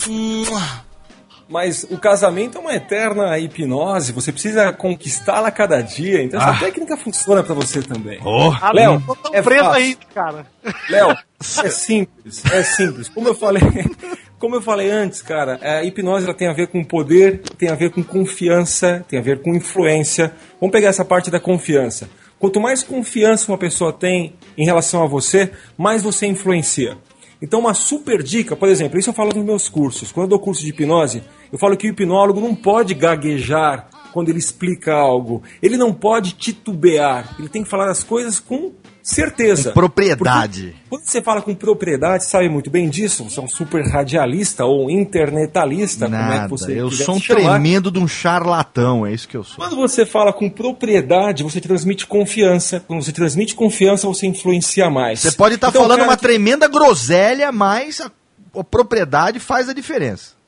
Mas o casamento é uma eterna hipnose, você precisa conquistá-la a cada dia, então essa técnica funciona pra você também. Oh. Ah, Léo, não tô tão é preso fácil. aí, cara. Léo, é simples, é simples. Como eu falei, *laughs* como eu falei antes, cara, a hipnose ela tem a ver com poder, tem a ver com confiança, tem a ver com influência. Vamos pegar essa parte da confiança. Quanto mais confiança uma pessoa tem em relação a você, mais você influencia. Então, uma super dica, por exemplo, isso eu falo nos meus cursos. Quando eu dou curso de hipnose, eu falo que o hipnólogo não pode gaguejar quando ele explica algo. Ele não pode titubear. Ele tem que falar as coisas com certeza. Com propriedade. Porque quando você fala com propriedade, sabe muito bem disso. Você é um super radialista ou internetalista, como é Nada, que você eu sou um tremendo de um charlatão, é isso que eu sou. Quando você fala com propriedade, você transmite confiança. Quando você transmite confiança, você influencia mais. Você pode estar Então, falando uma tremenda groselha, mas a propriedade faz a diferença.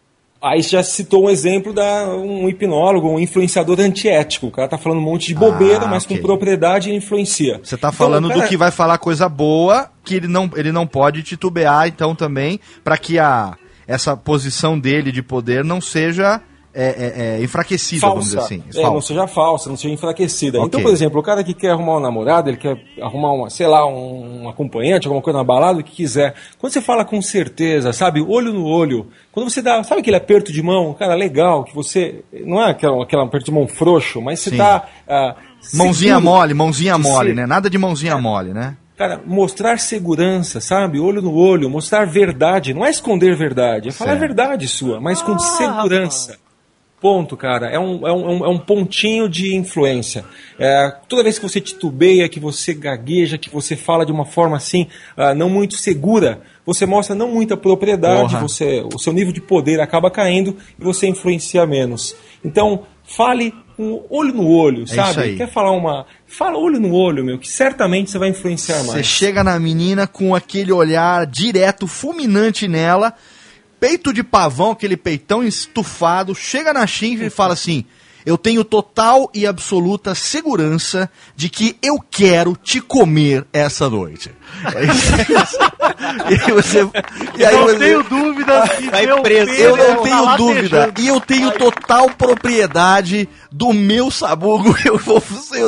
Aí já citou um exemplo da um hipnólogo, um influenciador antiético. O cara tá falando um monte de bobeira, Ah, mas ok. com propriedade ele influencia. Você está Então, falando cara, do que vai falar coisa boa, que ele não, ele não pode titubear, então também, para que a, essa posição dele de poder não seja é, é, é, enfraquecida, vamos dizer falsa. assim. É, Falsa. não seja falsa, não seja enfraquecida. Ok. Então, por exemplo, o cara que quer arrumar um namorado, ele quer arrumar uma, sei lá, um, um acompanhante, alguma coisa na balada, o que quiser. Quando você fala com certeza, sabe, olho no olho, quando você dá, sabe aquele aperto de mão, cara, legal, que você, não é aquela, aquele aperto de mão frouxo, mas você Sim. tá... ah, Mãozinha seguro mole, mãozinha mole, ser. né? Nada de mãozinha mole, né? Cara, mostrar segurança, sabe? Olho no olho, mostrar verdade. Não é esconder verdade, é falar a verdade sua, mas com Ah, segurança. Ponto, cara. É um, é um, é um pontinho de influência. É, toda vez que você titubeia, que você gagueja, que você fala de uma forma assim, ah, não muito segura, você mostra não muita propriedade, você, o seu nível de poder acaba caindo e você influencia menos. Então, fale com olho no olho, isso sabe? Quer falar uma. Fala olho no olho, meu, que certamente você vai influenciar Você mais. chega na menina com aquele olhar direto, fulminante nela, peito de pavão, aquele peitão estufado, chega na chincha e fala assim: Eu tenho total e absoluta segurança de que eu quero te comer essa noite. *laughs* e você. E aí não você- tenho pênis eu tá não tenho dúvida. E eu tenho total propriedade do meu sabugo. *laughs* Eu vou,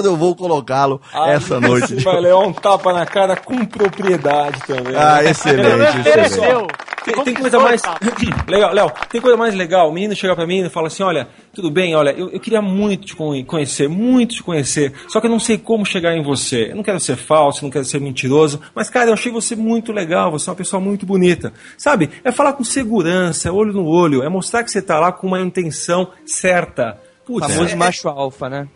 eu vou colocá-lo Ah, essa noite. Você vai levar um tapa na cara com propriedade também. Ah, né? excelente, *laughs* excelente. Tem, tem coisa mais. *clears throat* legal, Léo, tem coisa mais legal. O menino chega pra mim e fala assim: olha, tudo bem, olha, eu, eu queria muito te con- conhecer, muito te conhecer, só que eu não sei como chegar em você. Eu não quero ser falso, não quero ser mentiroso, mas, cara, eu achei você muito legal, você é uma pessoa muito bonita. Sabe? É falar com segurança, é olho no olho, é mostrar que você tá lá com uma intenção certa. Putz, famoso é- macho alfa, né?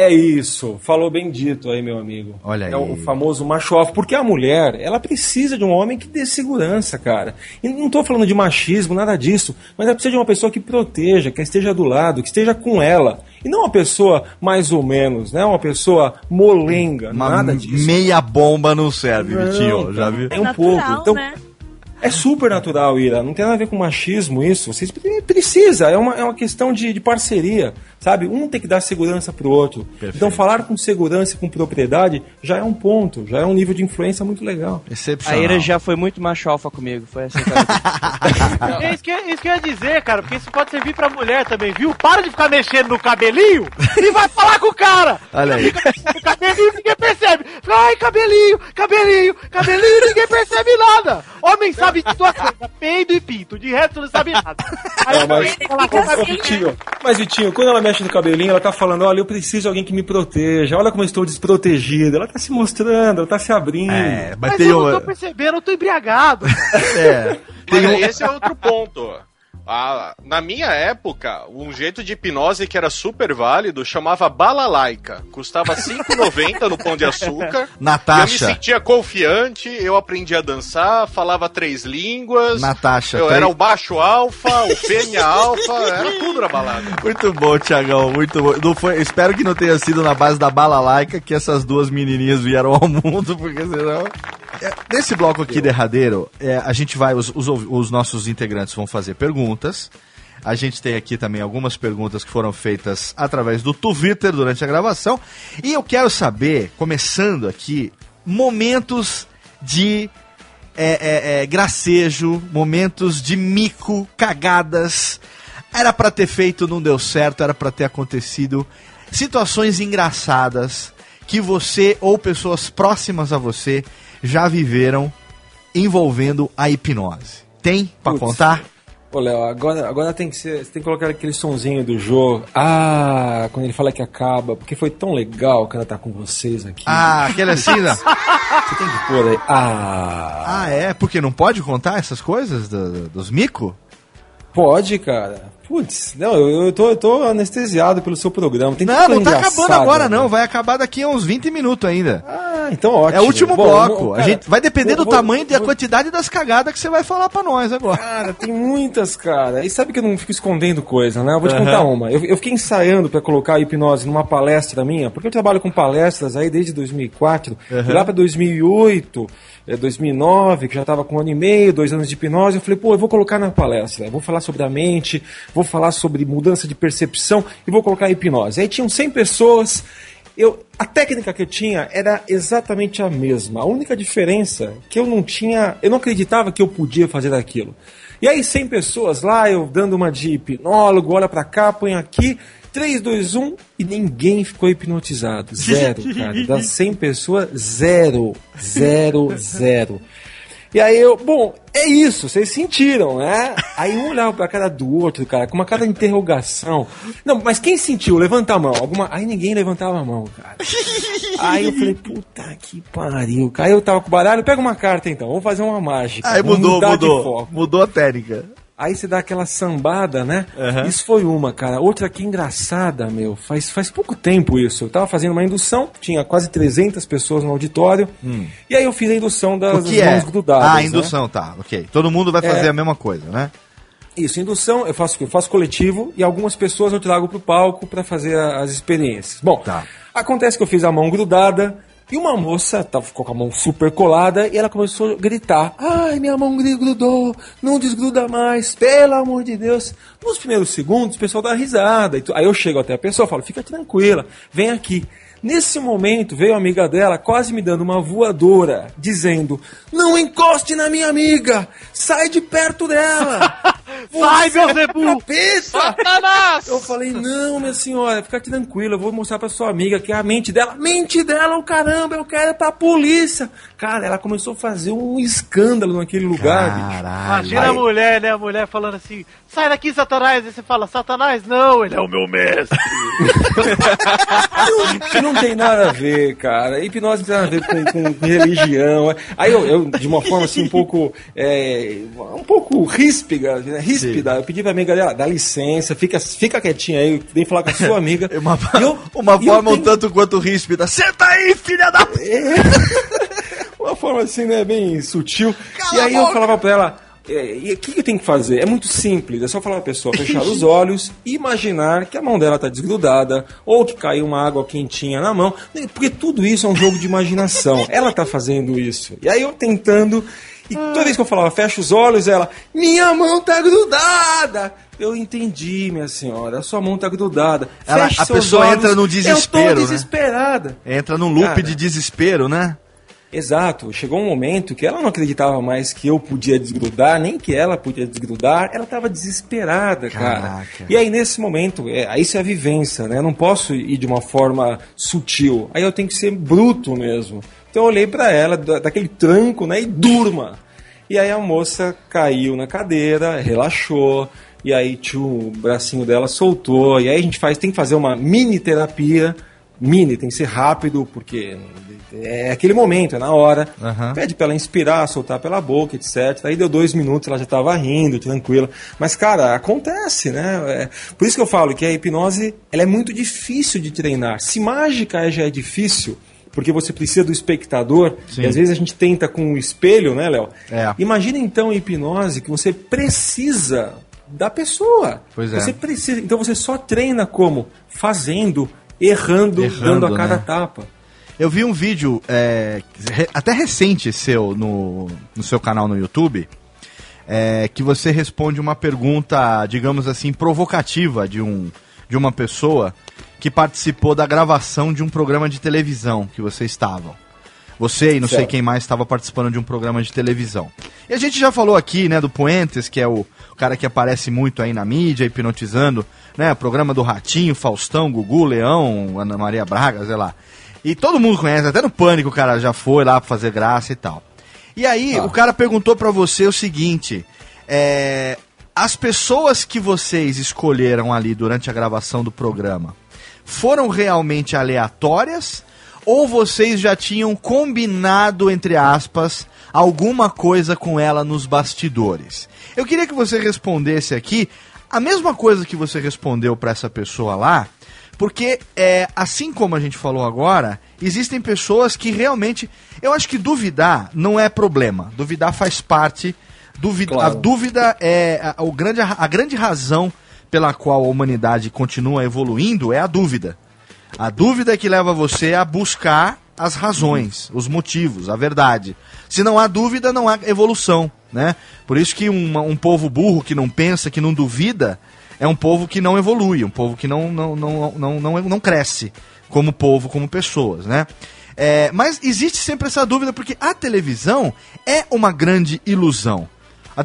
É isso, falou bem dito aí, meu amigo. Olha É aí. o famoso macho alfa, porque a mulher, ela precisa de um homem que dê segurança, cara. E não tô falando de machismo, nada disso, mas ela precisa de uma pessoa que proteja, que esteja do lado, que esteja com ela. E não uma pessoa mais ou menos, né? Uma pessoa molenga, Uma nada disso. meia bomba não serve, Não, Vitinho. Já viu? É um natural, pouco. Então, né? É super natural, Ira. Não tem nada a ver com machismo isso. Vocês pre- precisa, é uma, é uma questão de, de parceria, sabe? Um tem que dar segurança pro outro. Então falar com segurança e com propriedade já é um ponto, já é um nível de influência muito legal. A Excepcional. Ira já foi muito macho alfa comigo. Foi assim *laughs* É isso que, isso que eu ia dizer, cara, porque isso pode servir pra mulher também, viu? Para de ficar mexendo no cabelinho e vai falar com o cara! Olha aí. Cabelinho ninguém percebe. Ai, cabelinho, cabelinho, cabelinho ninguém percebe nada. Homem sabe de duas coisas, peido e pinto, de resto não sabe nada. Aí É, mas- vai falar com o Fica Ô, assim. Vitinho, mas Vitinho, quando ela mexe no cabelinho, ela tá falando, olha, eu preciso de alguém que me proteja, olha como eu estou desprotegida. Ela tá se mostrando, ela tá se abrindo. É, mas Mas tem eu não tô uma. percebendo, eu tô embriagado. É. Mas Tem um- esse é outro ponto. Ah, na minha época, um jeito de hipnose que era super válido chamava balalaica. Custava *laughs* 5,90 no Pão de Açúcar. Natasha. Eu me sentia confiante, eu aprendi a dançar, falava três línguas. Natasha, Eu tá era o baixo alfa, o fêmea alfa, era tudo na balada. Muito bom, Tiagão, muito bom. Não foi, espero que não tenha sido na base da bala laica que essas duas menininhas vieram ao mundo, porque senão... É, nesse bloco aqui derradeiro, é, a gente vai, os, os, os nossos integrantes vão fazer perguntas. A gente tem aqui também algumas perguntas que foram feitas através do Twitter durante a gravação. E eu quero saber, começando aqui, momentos de é, é, é, gracejo, momentos de mico, cagadas. Era pra ter feito, não deu certo, era pra ter acontecido. Situações engraçadas que você ou pessoas próximas a você já viveram envolvendo a hipnose. Tem pra Putz. contar? Ô, Léo, agora, agora tem que ser. Você tem que colocar aquele sonzinho do jogo. Ah, quando ele fala que acaba, porque foi tão legal que ela tá com vocês aqui. Ah, aquele assim, não? Você tem que pôr aí. Ah. Ah, é? Porque não pode contar essas coisas do- dos mico? Pode, cara. Putz, não, eu, eu, tô, eu tô anestesiado pelo seu programa. Tem Não, não tá acabando agora né? não, vai acabar daqui a uns 20 minutos ainda. Ah, então ótimo. É o último Bom, bloco. eu- a cara, gente vai depender vou- do vou- tamanho e da quantidade das cagadas que você vai falar pra nós agora. Cara, tem muitas, cara. E sabe que eu não fico escondendo coisa, né? Eu vou te contar uma. Eu, eu fiquei ensaiando pra colocar a hipnose numa palestra minha, porque eu trabalho com palestras aí desde 2004. E lá pra 2008, eh, 2009, que já tava com um ano e meio, dois anos de hipnose, eu falei, pô, eu vou colocar na palestra. Eu vou falar sobre a mente, vou falar sobre mudança de percepção e vou colocar hipnose. Aí tinham 100 pessoas. Eu, a técnica que eu tinha era exatamente a mesma. A única diferença é que eu não tinha, eu não acreditava que eu podia fazer aquilo. E aí 100 pessoas lá, eu dando uma de hipnólogo, olha pra cá, põe aqui, 3, 2, 1 e ninguém ficou hipnotizado. *laughs* Zero, cara. Das 100 pessoas, zero, zero, zero. E aí eu, bom, é isso, vocês sentiram, né? Aí um olhava pra cara do outro, cara, com uma cara de interrogação. Não, mas quem sentiu? Levanta a mão. Alguma... Aí ninguém levantava a mão, cara. Aí eu falei, puta que pariu. Aí eu tava com o baralho, pega uma carta então, vamos fazer uma mágica. Aí mudou, mudou. Mudou a técnica. Aí você dá aquela sambada, né? Isso foi uma, cara. Outra que engraçada, meu. Faz, faz pouco tempo isso. Eu tava fazendo uma indução, tinha quase 300 pessoas no auditório. E aí eu fiz a indução das, é? mãos grudadas. Ah, né? indução, tá, ok. Todo mundo vai fazer É. a mesma coisa, né? Isso, indução, eu faço, eu faço coletivo e algumas pessoas eu trago pro palco para fazer a- as experiências. Bom, Tá. acontece que eu fiz a mão grudada e uma moça tava, ficou com a mão super colada e ela começou a gritar: Ai, minha mão grudou, não desgruda mais, pelo amor de Deus. Nos primeiros segundos, o pessoal dá risada. Aí eu chego até a pessoa falo: Fica tranquila, vem aqui. Nesse momento, veio a amiga dela quase me dando uma voadora, dizendo: Não encoste na minha amiga! Sai de perto dela! *laughs* Sai, é Beuzebu! Satanás! Eu falei, não, minha senhora, fica tranquila, eu vou mostrar pra sua amiga que é a mente dela. Mente dela, o caramba, eu quero ir pra polícia. Cara, ela começou a fazer um escândalo naquele lugar, bicho. Caralho. Imagina a mulher, né? A mulher falando assim: sai daqui, Satanás. Aí você fala: Satanás, não, ele é o meu mestre. *laughs* Que não tem nada a ver, cara. Hipnose não tem nada a ver com, com- com religião. Aí eu, eu, de uma forma assim, um pouco. é, um pouco ríspida, né? ríspida, eu pedi pra amiga dela, dá licença, fica, fica quietinha aí, vem falar com a sua amiga. *laughs* Uma, E eu- uma e eu forma um tenho- tanto quanto ríspida. Senta aí, filha da... p-" Uma forma assim, né, bem sutil. Cala e aí eu falava pra ela, é, e o que, que eu tenho que fazer? É muito simples, é só falar pra pessoa fechar os *laughs* olhos e imaginar que a mão dela tá desgrudada, ou que caiu uma água quentinha na mão, porque tudo isso é um jogo de imaginação. *laughs* Ela tá fazendo isso. E aí eu tentando, E toda vez que eu falava, fecha os olhos, ela, minha mão tá grudada. Eu entendi, minha senhora, a sua mão tá grudada. Ela- a pessoa olhos. entra no desespero, Eu tô né? desesperada. Entra num loop Cara. de desespero, né? Exato. Chegou um momento que ela não acreditava mais que eu podia desgrudar, nem que ela podia desgrudar. Ela estava desesperada, cara. Caraca. E aí, nesse momento, é, isso é a vivência, né? Eu não posso ir de uma forma sutil. Aí eu tenho que ser bruto mesmo. Então eu olhei pra ela, da- daquele tranco, né? E durma. E aí a moça caiu na cadeira, relaxou. E aí tio, o bracinho dela soltou. E aí a gente faz, tem que fazer uma mini terapia. Mini, tem que ser rápido, porque é aquele momento, é na hora. Aham. Pede pra ela inspirar, soltar pela boca, etc. Aí deu dois minutos, ela já tava rindo, tranquila. Mas, cara, acontece, né? É, por isso que eu falo que a hipnose ela é muito difícil de treinar. Se mágica já é difícil, porque você precisa do espectador, Sim. e às vezes a gente tenta com o espelho, né, Léo? É. Imagina então a hipnose que você precisa da pessoa. Pois é. Você precisa. Então você só treina como? Fazendo, errando, Errando, dando a cada né? tapa. Eu vi um vídeo é, até recente seu no, no seu canal no YouTube é, que você responde uma pergunta, digamos assim, provocativa de, um, de uma pessoa que participou da gravação de um programa de televisão que você estavam. Você e não sei Certo. quem mais estava participando de um programa de televisão. E a gente já falou aqui, né, do Puentes, que é o cara que aparece muito aí na mídia, hipnotizando, né, programa do Ratinho, Faustão, Gugu, Leão, Ana Maria Braga, sei lá. E todo mundo conhece, até no Pânico o cara já foi lá pra fazer graça e tal. E aí, o cara perguntou pra você o seguinte: é, as pessoas que vocês escolheram ali durante a gravação do programa foram realmente aleatórias ou vocês já tinham combinado, entre aspas, alguma coisa com ela nos bastidores? Eu queria que você respondesse aqui a mesma coisa que você respondeu pra essa pessoa lá, porque, é, assim como a gente falou agora, existem pessoas que realmente. Eu acho que duvidar não é problema. Duvidar faz parte. Duvid, Claro. A dúvida é. A, o grande, a grande razão pela qual a humanidade continua evoluindo é a dúvida. A dúvida é que leva você a buscar as razões, os motivos, a verdade. Se não há dúvida, não há evolução, né? Por isso que um povo burro que não pensa, que não duvida, é um povo que não evolui, um povo que não, não, não, não, não, não cresce como povo, como pessoas, né? É, mas existe sempre essa dúvida, porque a televisão é uma grande ilusão.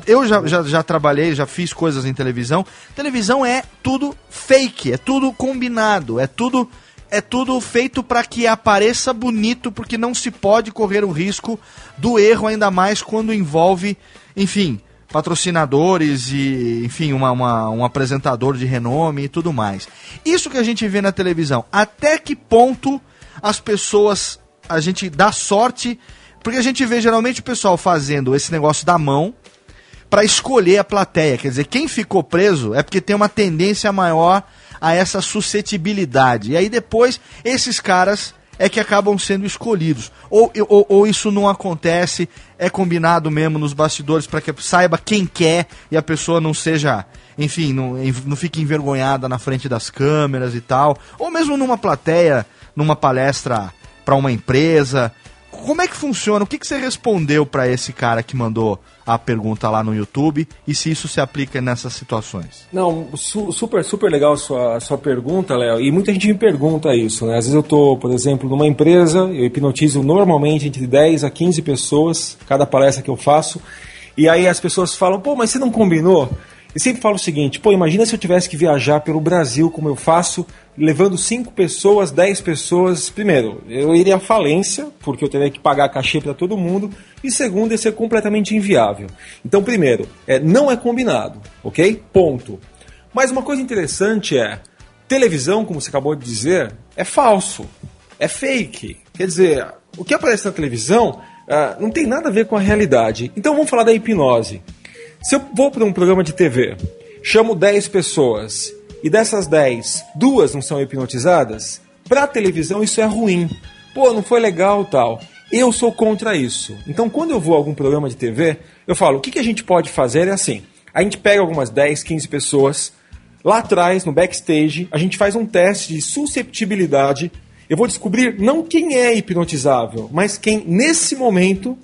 Eu já, já, já trabalhei, já fiz coisas em televisão. Televisão é tudo fake, é tudo combinado, é tudo é tudo feito para que apareça bonito, porque não se pode correr o risco do erro, ainda mais quando envolve, enfim, patrocinadores e, enfim, uma, uma- um apresentador de renome e tudo mais. Isso que a gente vê na televisão, até que ponto as pessoas, a gente dá sorte, porque a gente vê geralmente o pessoal fazendo esse negócio da mão, para escolher a plateia. Quer dizer, quem ficou preso é porque tem uma tendência maior a essa suscetibilidade. E aí depois, esses caras é que acabam sendo escolhidos. Ou, ou, ou isso não acontece, é combinado mesmo nos bastidores para que saiba quem quer e a pessoa não seja, enfim, não, não fique envergonhada na frente das câmeras e tal. Ou mesmo numa plateia, numa palestra para uma empresa. Como é que funciona? O que, que você respondeu para esse cara que mandou a pergunta lá no YouTube e se isso se aplica nessas situações? Não, su- super, super legal a sua, a sua pergunta, Léo. E muita gente me pergunta isso, né? Às vezes eu tô, por exemplo, numa empresa, eu hipnotizo normalmente entre 10 a 15 pessoas, cada palestra que eu faço. E aí as pessoas falam, pô, mas você não combinou? E sempre falo o seguinte, pô, imagina se eu tivesse que viajar pelo Brasil como eu faço, levando 5 pessoas, 10 pessoas. Primeiro, eu iria à falência, porque eu teria que pagar cachê para todo mundo. E segundo, ia ser completamente inviável. Então, primeiro, é, não é combinado, ok? Ponto. Mas uma coisa interessante é, televisão, como você acabou de dizer, é falso, é fake. Quer dizer, o que aparece na televisão ah, não tem nada a ver com a realidade. Então vamos falar da hipnose. Se eu vou para um programa de TV, chamo 10 pessoas e dessas 10, duas não são hipnotizadas, para a televisão isso é ruim. Pô, não foi legal tal. Eu sou contra isso. Então, quando eu vou a algum programa de TV, eu falo: o que, que a gente pode fazer é assim. A gente pega algumas 10, 15 pessoas, lá atrás, no backstage, a gente faz um teste de susceptibilidade. Eu vou descobrir não quem é hipnotizável, mas quem nesse momento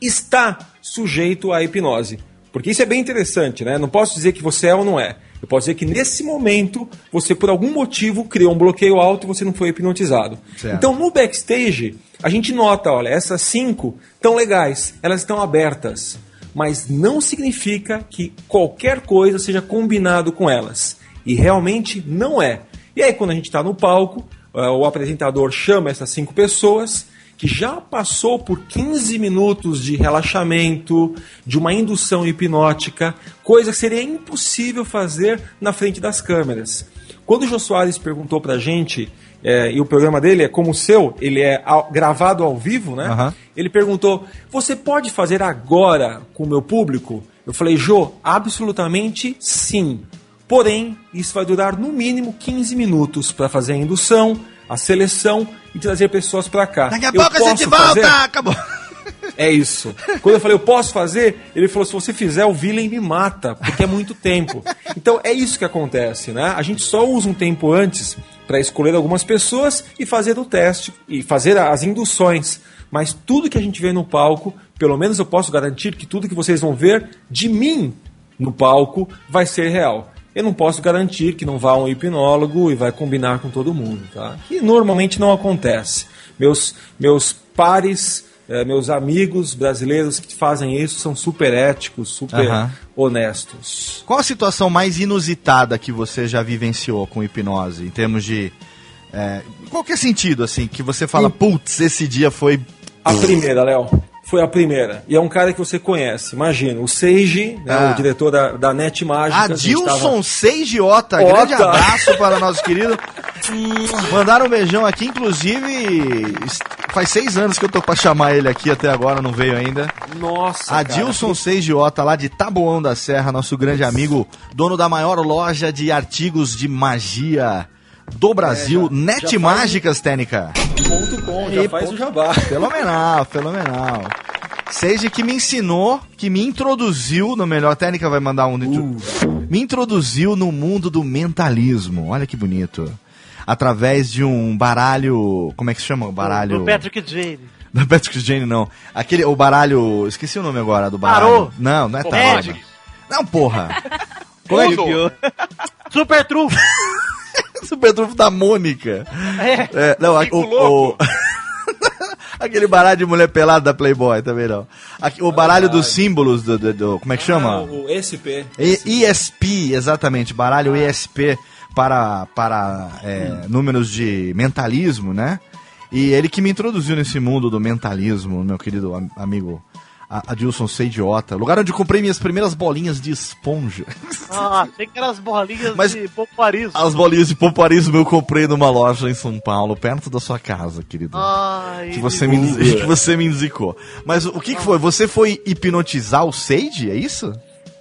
está sujeito à hipnose. Porque isso é bem interessante, né? Não posso dizer que você é ou não é. Eu posso dizer que nesse momento você, por algum motivo, criou um bloqueio alto e você não foi hipnotizado. Certo. Então, no backstage, a gente nota, olha, essas cinco estão legais, elas estão abertas. Mas não significa que qualquer coisa seja combinado com elas. E realmente não é. E aí, quando a gente está no palco, eh, o apresentador chama essas cinco pessoas que já passou por 15 minutos de relaxamento, de uma indução hipnótica, coisa que seria impossível fazer na frente das câmeras. Quando o Jô Soares perguntou pra gente, eh, e o programa dele é como o seu, ele é ao- gravado ao vivo, né? Aham. Ele perguntou: Você pode fazer agora com o meu público? Eu falei, Jô, absolutamente sim. Porém, isso vai durar no mínimo 15 minutos para fazer a indução, a seleção e trazer pessoas para cá. Daqui a Eu pouco a gente fazer? volta! Acabou. É isso. Quando eu falei, eu posso fazer? Ele falou, se você fizer, o Villain me mata, porque é muito tempo. Então é isso que acontece, né? A gente só usa um tempo antes para escolher algumas pessoas e fazer o teste, e fazer as induções. Mas tudo que a gente vê no palco, pelo menos eu posso garantir que tudo que vocês vão ver de mim no palco vai ser real. Eu não posso garantir que não vá um hipnólogo e vai combinar com todo mundo, tá? Que normalmente não acontece. Meus, meus pares, eh, meus amigos brasileiros que fazem isso são super éticos, super Aham. honestos. Qual a situação mais inusitada que você já vivenciou com hipnose, em termos de. É, qualquer sentido, assim, que você fala, putz, esse dia foi. A primeira, Léo. Foi a primeira. E é um cara que você conhece. Imagina, o Seiji, né, Ah. o diretor da, da Net Mágica. Adilson Seigiota, grande Ota. abraço para nosso querido. Mandaram um beijão aqui, inclusive. Faz seis anos que eu tô pra chamar ele aqui até agora, não veio ainda. Nossa, Adilson Seigiota, lá de Taboão da Serra, nosso grande amigo, dono da maior loja de artigos de magia do Brasil, É, Net já faz- Mágicas, Técnica. Ponto com, já E faz ponto- o jabá. *laughs* Fenomenal, fenomenal. Seja que me ensinou, que me introduziu, no melhor técnica vai mandar um. Me introduziu no mundo do mentalismo. Olha que bonito. Através de um baralho. Como é que se chama? O baralho. Do Patrick Jane. Não é Patrick Jane, não. Aquele, o baralho. Esqueci o nome agora do baralho. Tarô. Não, não é tarô. Não, porra. Como é que! Super. *laughs* *laughs* Super trunfo da Mônica. É. É, não, Fico o, o- *laughs* Aquele baralho de mulher pelada da Playboy também não. Aqui, o baralho dos símbolos do, do- do- Como é que chama? Ah, o SP. E- ESP, exatamente. Baralho ESP para, para é, números de mentalismo, né? E ele que me introduziu nesse mundo do mentalismo, meu querido am- amigo A- Adilson Seidiota. Lugar onde eu comprei minhas primeiras bolinhas de esponja. *laughs* Ah, tem aquelas bolinhas Mas- de popularismo. As bolinhas de pomparismo eu comprei numa loja em São Paulo, perto da sua casa, querido. Ai, que você, me, *laughs* que você me indicou. Mas o que, que foi? Você foi hipnotizar o Sage? É isso?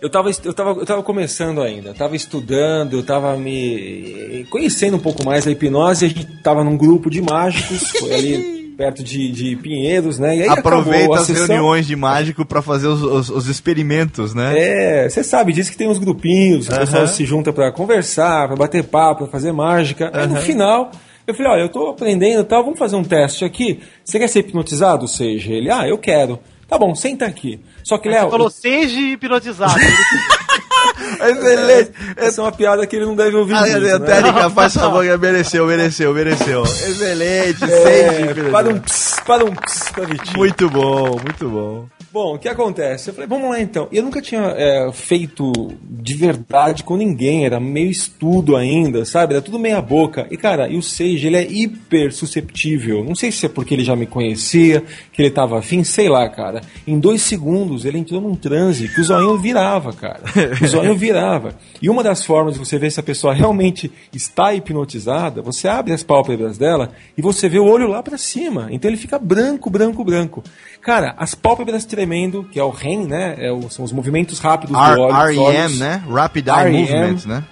Eu tava, eu, tava, eu tava começando ainda, eu tava estudando, eu tava me conhecendo um pouco mais a hipnose, a gente tava num grupo de mágicos, foi ali *laughs* perto de, de Pinheiros, né? E aí Aproveita as sessão. reuniões de mágico pra fazer os, os- os experimentos, né? É, você sabe, diz que tem uns grupinhos, o pessoal se junta pra conversar, pra bater papo, pra fazer mágica. Aí no final, eu falei, olha, eu tô aprendendo e tal, vamos fazer um teste aqui. Você quer ser hipnotizado, seja ele? Ah, eu quero. Tá bom, senta aqui. Só que, Léo, Você falou seja hipnotizado. *laughs* *laughs* Excelente! essa é uma piada que ele não deve ouvir Ah, muito, né? Técnica, *laughs* faz favor, mereceu, mereceu, mereceu. Excelente, É, para um ps, para um ps pra Vitinho. Muito bom, muito bom. Bom, o que acontece? Eu falei, vamos lá então. E eu nunca tinha é, feito de verdade com ninguém, era meio estudo ainda, sabe? Era tudo meia boca. E cara, e o Sage, ele é hiper susceptível. Não sei se é porque ele já me conhecia, que ele tava afim, sei lá, cara. Em dois segundos ele entrou num transe que o zoinho virava, cara. O zoinho virava. E uma das formas de você ver se a pessoa realmente está hipnotizada, você abre as pálpebras dela e você vê o olho lá pra cima. Então ele fica branco, branco, branco. Cara, as pálpebras tremendo, que é o REM, né? É o- são os movimentos rápidos do olho. REM, né? Rapid Eye. Movement, né?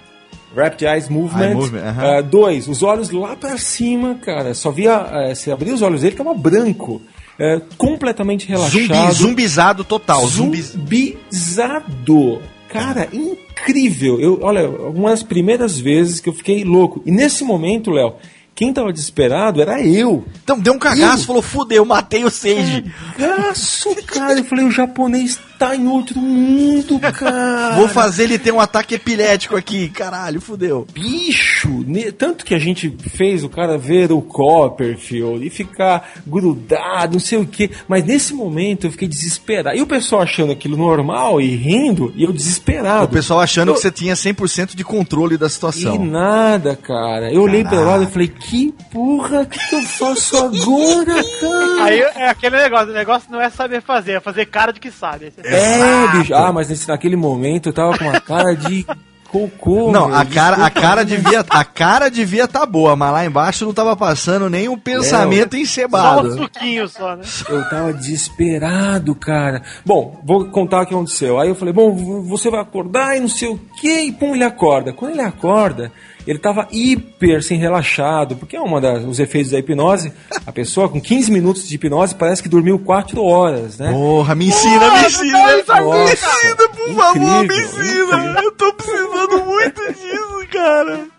Rapid Eyes Movement. Eye movement, aham. Ah, dois, os olhos lá pra cima, cara. Só via. eh, se abrir os olhos dele, tava branco. Eh, completamente relaxado. Zumbi, zumbizado total. Zumbi... Zumbizado. Cara, incrível. Eu, olha, uma das primeiras vezes que eu fiquei louco. E nesse momento, Léo, Quem tava desesperado era eu. Então deu um cagaço, falou, fudeu, matei o Seiji. Cagaço, cara. Eu falei, o japonês tá em outro mundo, *laughs* cara. Vou fazer ele ter um ataque epilético aqui, caralho, fudeu. Bicho, ne- tanto que a gente fez o cara ver o Copperfield e ficar grudado, não sei o que, mas nesse momento eu fiquei desesperado. E o pessoal achando aquilo normal e rindo, e eu desesperado. O pessoal achando Eu- que você tinha 100% de controle da E situação. nada, cara. Eu olhei pra lado e falei, que porra que, que eu faço agora, *laughs* cara? Aí é aquele negócio, o negócio não é saber fazer, é fazer cara de que sabe. É, bicho. Ah, mas nesse, naquele momento eu tava com uma cara de cocô. Não, meu. a cara, a cara devia, a cara devia tá boa, mas lá embaixo não tava passando nem um pensamento Só um encebado. suquinho só, né? Eu tava desesperado, cara. Bom, vou contar o que aconteceu. Aí eu falei, bom, você vai acordar e não sei o que, e pum, ele acorda. Quando ele acorda, ele tava hiper sem relaxado, porque é um dos efeitos da hipnose. A pessoa com 15 minutos de hipnose parece que dormiu 4 horas, né? Porra, me ensina, me ensina, Nossa, me ensina, por favor, me ensina. incrível. Eu tô precisando muito disso, cara.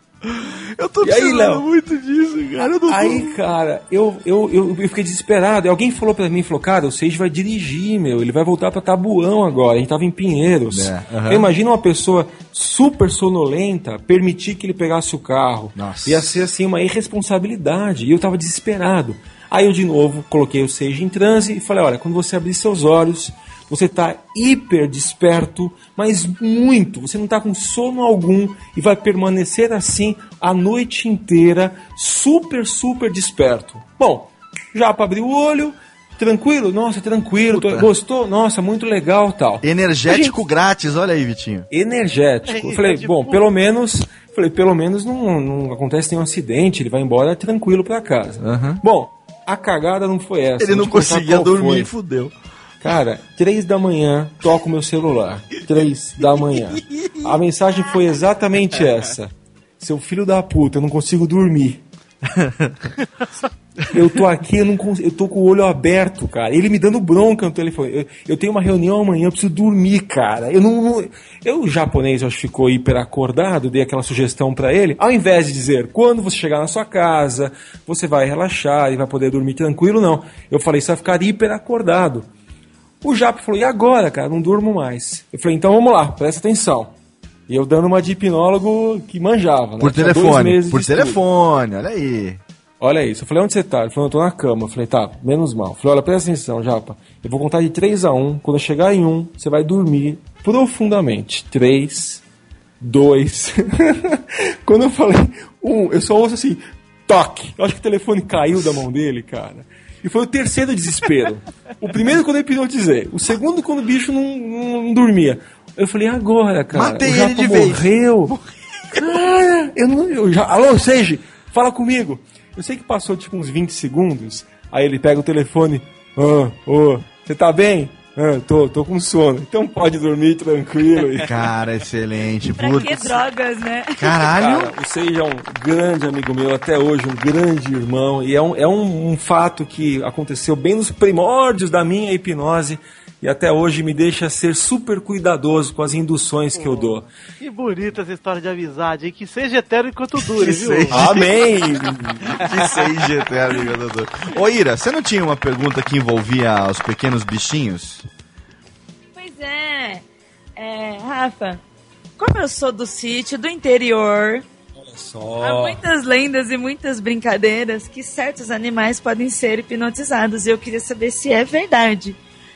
Eu tô E aí, Léo? muito disso, cara. Eu não tô- Aí, cara, eu, eu, eu, eu fiquei desesperado. E alguém falou pra mim, falou, cara, o Sage vai dirigir, meu. Ele vai voltar pra Tabuão agora. A gente tava em Pinheiros. É, aham. Eu imagino uma pessoa super sonolenta permitir que ele pegasse o carro. Nossa. Ia ser, assim, uma irresponsabilidade. E eu tava desesperado. Aí eu, de novo, coloquei o Sage em transe e falei, olha, quando você abrir seus olhos... Você tá hiper desperto, mas muito. Você não tá com sono algum e vai permanecer assim a noite inteira, super, super desperto. Bom, já para abrir o olho, tranquilo? Nossa, tranquilo. tô- gostou? Nossa, muito legal tal. Energético grátis, olha aí, Vitinho. Energético. Eu falei, Tipo- bom, pelo menos. Falei, pelo menos não, não acontece nenhum acidente, ele vai embora tranquilo pra casa. Aham. Bom, a cagada não foi essa. Ele não conseguia dormir, foi. fudeu. Cara, três da manhã, toco meu celular. Três da manhã. A mensagem foi exatamente essa. Seu filho da puta, eu não consigo dormir. Eu tô aqui, eu, não cons- eu tô com o olho aberto, cara. Ele me dando bronca no telefone. Eu, eu tenho uma reunião amanhã, eu preciso dormir, cara. Eu não. não- eu, o japonês, eu acho que ficou hiper acordado, dei aquela sugestão pra ele. Ao invés de dizer, quando você chegar na sua casa, você vai relaxar e vai poder dormir tranquilo, não. Eu falei, você vai ficar hiper acordado. O Japa falou, e agora, cara? Não durmo mais. Eu falei, então vamos lá, presta atenção. E eu dando uma de hipnólogo que manjava, né? Por Tinha telefone, por telefone, olha aí. Olha isso. Eu falei, onde você tá? Ele falou, eu tô na cama. Eu falei, tá, menos mal. Eu falei, olha, presta atenção, Japa. Eu vou contar de 3 a 1. Quando eu chegar em 1, você vai dormir profundamente. 3, 2. *laughs* Quando eu falei 1, eu só ouço assim, toque. Eu acho que o telefone caiu da mão dele, cara. E foi o terceiro desespero. O primeiro quando eu hipnotizei. O segundo quando o bicho não, não- não dormia. Eu falei, agora, cara. Matei o ele de vez. morreu. *laughs* Cara, eu não. Eu já, alô, Seiji, fala comigo. Eu sei que passou tipo uns 20 segundos. Aí ele pega o telefone. Ah, ô, você tá bem? Ah, tô, tô com sono. Então pode dormir tranquilo. E, *laughs* Cara, excelente. Pra que Putz. drogas, né? Caralho. Cara, o Seiji é um grande amigo meu, até hoje, um grande irmão. E é um, é um, um fato que aconteceu bem nos primórdios da minha hipnose. E até hoje me deixa ser super cuidadoso com as induções que eu dou. Que bonita essa história de amizade, hein? Que seja eterno enquanto dure, Que viu? seja. Amém! *laughs* Que seis eterno, jogador. Ô, Ira, você não tinha uma pergunta que envolvia os pequenos bichinhos? Pois é. É, Rafa, como eu sou do sítio, do interior, há Só. muitas lendas e muitas brincadeiras que certos animais podem ser hipnotizados. E eu queria saber se é verdade.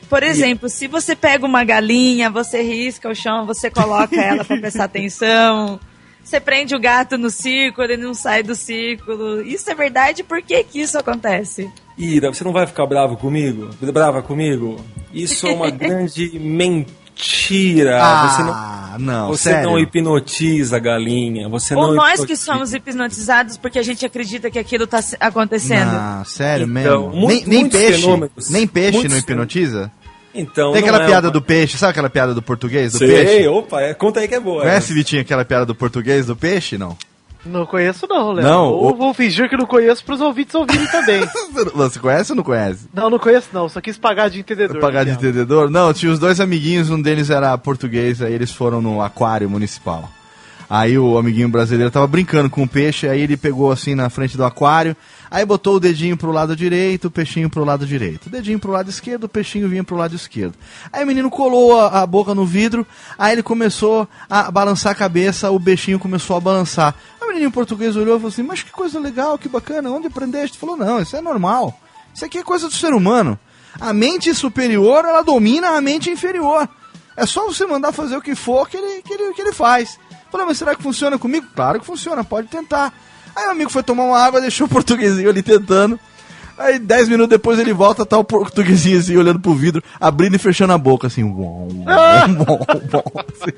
Por exemplo, se você pega uma galinha, você risca o chão, você coloca *laughs* ela para prestar atenção. Você prende o gato no círculo, ele não sai do círculo. Isso é verdade? Por que, que isso acontece? Ira, você não vai ficar bravo comigo? Brava comigo? Isso é uma *laughs* grande mentira. Você não, ah, não, você sério. não hipnotiza a galinha. Você Ou não nós que hipnotiza- somos hipnotizados porque a gente acredita que aquilo está acontecendo? Não, sério Então, mesmo. mu- nem, nem peixe. fenômenos. Nem peixe Muitos não hipnotiza? Então, Tem aquela é piada uma- do peixe, sabe aquela piada do português do Sei, peixe? opa, é, conta aí que é boa. Conhece, Vitinho, aquela piada do português do peixe? Não. Não conheço não, Léo. Não, Ou o- vou fingir que não conheço pros ouvintes ouvirem também. *laughs* Você conhece ou não conhece? não, não conheço não. Só quis pagar de entendedor. Pagar de entendedor? Não, tinha os dois amiguinhos, um deles era português, aí eles foram no aquário municipal. Aí o amiguinho brasileiro tava brincando com o peixe, aí ele pegou assim na frente do aquário, aí botou o dedinho pro lado direito, o peixinho pro lado direito. O dedinho pro lado esquerdo, o peixinho vinha pro lado esquerdo. Aí o menino colou a, a boca no vidro, aí ele começou a balançar a cabeça, o peixinho começou a balançar. Aí o menino português olhou e falou assim: Mas que coisa legal, que bacana, onde aprendeste? Falou: Não, isso é normal. Isso aqui é coisa do ser humano. A mente superior, ela domina a mente inferior. É só você mandar fazer o que for que ele, que ele, que ele faz. Falei, mas será que funciona comigo? Claro que funciona, pode tentar. Aí o amigo foi tomar uma água, *laughs* deixou o portuguesinho ali tentando. Aí, dez minutos depois, ele volta, tá o portuguesinho assim, olhando pro vidro, abrindo e fechando a boca, assim, bom, bom, bom, assim,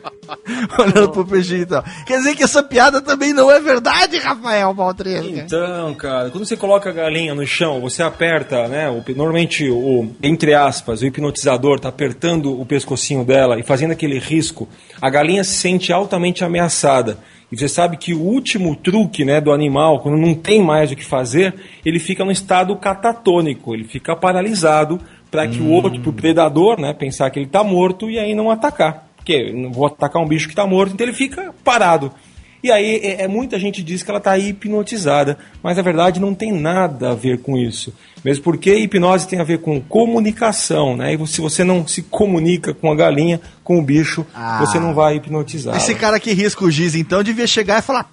*laughs* olhando pro peixinho e tal. Quer dizer que essa piada também não é verdade, Rafael Baltresca? Então, cara, quando você coloca a galinha no chão, você aperta, né? O, normalmente, o, entre aspas, o hipnotizador tá apertando o pescocinho dela e fazendo aquele risco, a galinha se sente altamente ameaçada. E você sabe que o último truque né, do animal, quando não tem mais o que fazer, ele fica no estado catatônico, ele fica paralisado para que hum. o outro, o predador, né, pensar que ele está morto e aí não atacar. Porque não vou atacar um bicho que está morto, então ele fica parado. E aí é, é, muita gente diz que ela está hipnotizada, mas na verdade não tem nada a ver com isso. Mesmo porque hipnose tem a ver com comunicação, né? E se você não se comunica com a galinha, com o bicho, ah. você não vai hipnotizar. Esse cara que risca o giz, então, devia chegar e falar.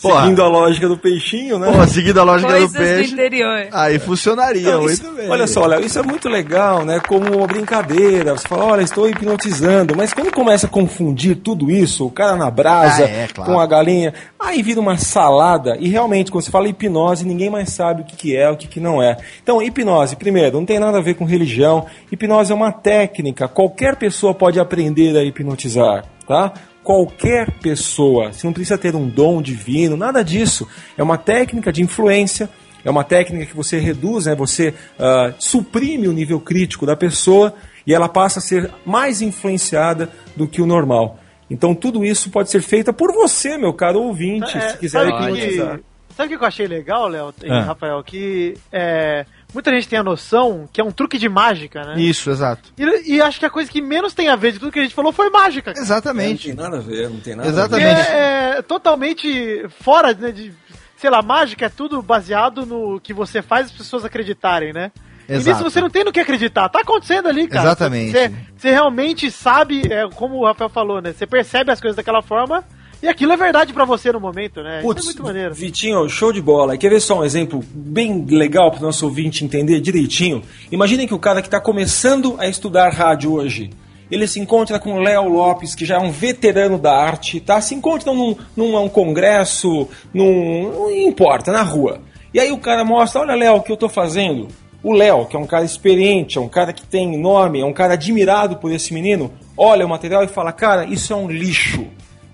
Porra. Seguindo a lógica do peixinho, né? Pô, seguindo a lógica Coisas do peixe. Do interior. Aí funcionaria. Então, isso, olha só, Léo, isso é muito legal, né? Como uma brincadeira. Você fala, olha, estou hipnotizando. Mas quando começa a confundir tudo isso, o cara na brasa, ah, é, claro. com a galinha, aí vira uma salada. E realmente, quando você fala hipnose, ninguém mais sabe o que, que é, o que, que não é. Então, hipnose, primeiro, não tem nada a ver com religião. Hipnose é uma técnica. Qualquer pessoa pode aprender a hipnotizar, tá? Qualquer pessoa. Você não precisa ter um dom divino, nada disso. É uma técnica de influência, é uma técnica que você reduz, né? você uh, suprime o nível crítico da pessoa e ela passa a ser mais influenciada do que o normal. Então tudo isso pode ser feito por você, meu caro ouvinte, é, se quiser hipnotizar. Sabe o que eu achei legal, Léo e é. Rafael? Que é, muita gente tem a noção que é um truque de mágica, né? Isso, exato. E, e, acho que a coisa que menos tem a ver de tudo que a gente falou foi mágica. Cara. Exatamente. É, não tem nada a ver, não tem nada Exatamente. a ver. É, é totalmente fora né, de. Sei lá, mágica é tudo baseado no que você faz as pessoas acreditarem, né? Exato. E nisso você não tem no que acreditar. Tá acontecendo ali, cara. Exatamente. Você, você realmente sabe, é, como o Rafael falou, né? Você percebe as coisas daquela forma e aquilo é verdade para você no momento, né? Putz, Isso é muito maneiro. Vitinho, show de bola. quer ver só um exemplo bem legal para o nosso ouvinte entender direitinho? Imaginem que o cara que está começando a estudar rádio hoje, ele se encontra com o Léo Lopes, que já é um veterano da arte, tá? Se encontram num, num, num congresso, num. não importa, na rua. E aí o cara mostra, olha Léo, o que eu estou fazendo. O Léo, que é um cara experiente, é um cara que tem nome, é um cara admirado por esse menino, olha o material e fala, cara, isso é um lixo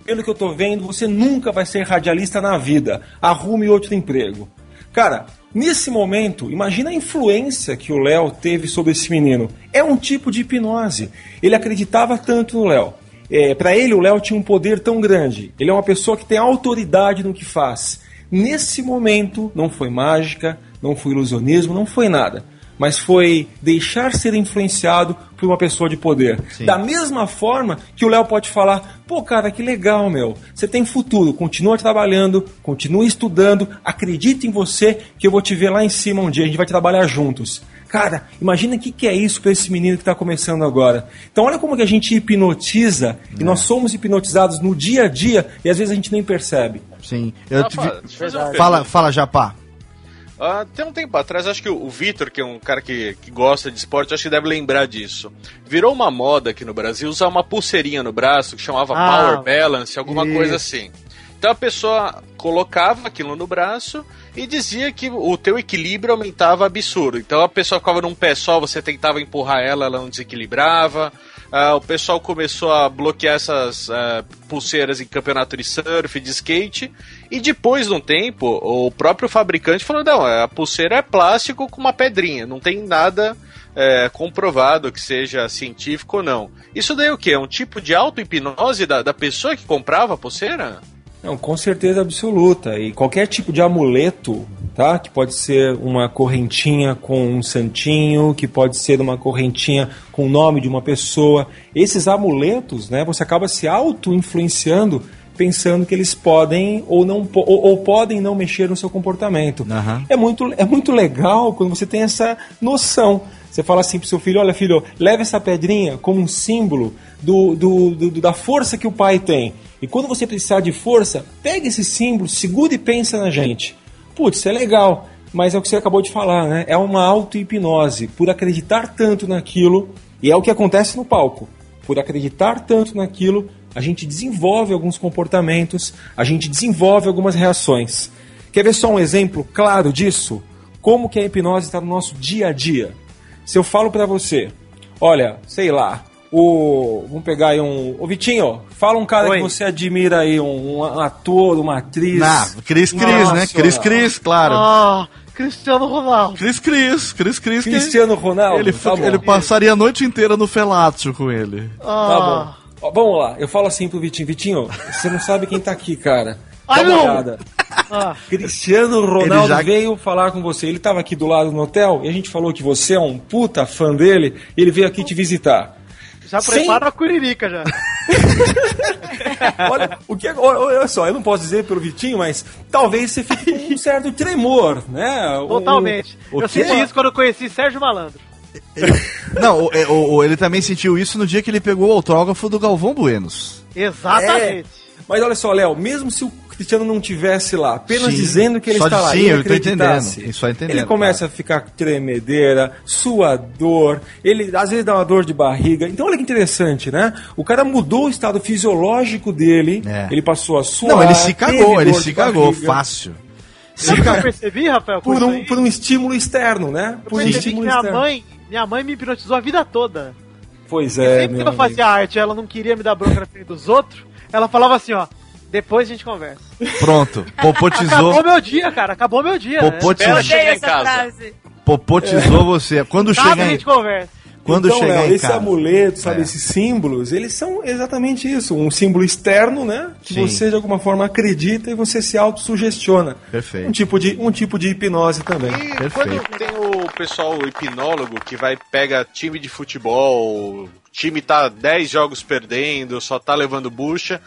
pelo que eu tô vendo, você nunca vai ser radialista na vida. Arrume outro emprego. Cara, nesse momento, imagina a influência que o Léo teve sobre esse menino. É um tipo de hipnose. Ele acreditava tanto no Léo. É, Para ele, o Léo tinha um poder tão grande. Ele é uma pessoa que tem autoridade no que faz. Nesse momento, não foi mágica, não foi ilusionismo, não foi nada mas foi deixar ser influenciado por uma pessoa de poder. Sim. Da mesma forma que o Léo pode falar: pô, cara, que legal, meu. Você tem futuro, continua trabalhando, continue estudando, acredita em você que eu vou te ver lá em cima um dia, a gente vai trabalhar juntos. Cara, imagina o que, que é isso para esse menino que está começando agora. Então, olha como que a gente hipnotiza é. e nós somos hipnotizados no dia a dia e às vezes a gente nem percebe. Sim. Eu te... Fala, fala, Japá. Uh, tem um tempo atrás, acho que o, Vitor, que é um cara que, que gosta de esporte, acho que deve lembrar disso. Virou uma moda aqui no Brasil usar uma pulseirinha no braço que chamava ah, Power Balance, alguma isso. coisa assim. Então a pessoa colocava aquilo no braço e dizia que o teu equilíbrio aumentava absurdo. Então a pessoa ficava num pé só, você tentava empurrar ela, ela não desequilibrava. Uh, o pessoal começou a bloquear essas uh, pulseiras em campeonato de surf, de skate, e depois de um tempo, o próprio fabricante falou: não, a pulseira é plástico com uma pedrinha, não tem nada é, comprovado que seja científico ou não. Isso daí é o que? É um tipo de auto-hipnose da, da pessoa que comprava a pulseira? Não, com certeza absoluta. E qualquer tipo de amuleto tá? Que pode ser uma correntinha com um santinho, que pode ser uma correntinha com o nome de uma pessoa. Esses amuletos, né? Você acaba se auto-influenciando pensando que eles podem ou não ou, ou podem não mexer no seu comportamento. Uhum. É muito é muito legal quando você tem essa noção. Você fala assim pro seu filho, olha filho, leva essa pedrinha como um símbolo do, do, do, da força que o pai tem. E quando você precisar de força, pega esse símbolo, segura e pensa na gente. Putz, é legal, mas é o que você acabou de falar, né? É uma auto-hipnose. Por acreditar tanto naquilo, e é o que acontece no palco. Por acreditar tanto naquilo, a gente desenvolve alguns comportamentos, a gente desenvolve algumas reações. Quer ver só um exemplo claro disso? Como que a hipnose está no nosso dia a dia? Se eu falo para você, olha, sei lá, o. Vamos pegar aí um. O Vitinho, fala um cara Oi. que você admira aí, um, um ator, uma atriz. Ah, Cris Cris, né? Cris Cris, claro. Ah, Cristiano Ronaldo. Cris Cris, Cris Cris. Cristiano Ronaldo. Ele, tá ele passaria a noite inteira no Felatio com ele. Tá Ah. bom. Ó, vamos lá, eu falo assim pro Vitinho, Vitinho, você não sabe quem tá aqui, cara. Dá Ai, uma olhada. Ah. Cristiano Ronaldo já- veio falar com você. Ele tava aqui do lado no hotel e a gente falou que você é um puta fã dele e ele veio aqui te visitar. Já Sem- prepara a curirica já. *laughs* Olha, o que, olha, olha só, eu não posso dizer pelo Vitinho, mas talvez você fique com um certo tremor, né? Totalmente. o eu quê? senti isso quando eu conheci Sérgio Malandro. Não, o- é, o- o- ele também sentiu isso no dia que ele pegou o autógrafo do Galvão Buenos. Exatamente. Mas olha só, Léo, mesmo se o Cristiano não tivesse lá, apenas Sim. dizendo que ele Só está lá, sim, e ele eu acreditasse, entendendo, entendendo, ele começa a ficar tremedeira, suador, ele às vezes dá uma dor de barriga. Então olha que interessante, né? O cara mudou o estado fisiológico dele, É. ele passou a suar. Não, ele se cagou, ele se cagou, barriga, fácil. Sabe o que eu percebi, Rafael? Por um, por um estímulo externo, né? Eu Por um estímulo minha externo. mãe, minha mãe me hipnotizou a vida toda. Pois é, Sempre meu que eu fazia arte, ela não queria me dar bronca na frente dos outros, ela falava assim, ó, depois a gente conversa. Pronto, *laughs* popotizou, Acabou meu dia, cara, acabou meu dia. né? Espera popotizou, em essa casa. frase. popotizou você. Quando Sabe, chegar a em, gente conversa. quando então, chegar Léo, em esse casa. amuleto, sabe, É. esses símbolos, eles são exatamente isso, um símbolo externo, né? Que Sim. você de alguma forma acredita e você se autossugestiona. Perfeito. Um tipo de um tipo de hipnose também. E Perfeito. quando tem o pessoal hipnólogo que vai pega time de futebol, o time tá 10 jogos perdendo, só tá levando bucha.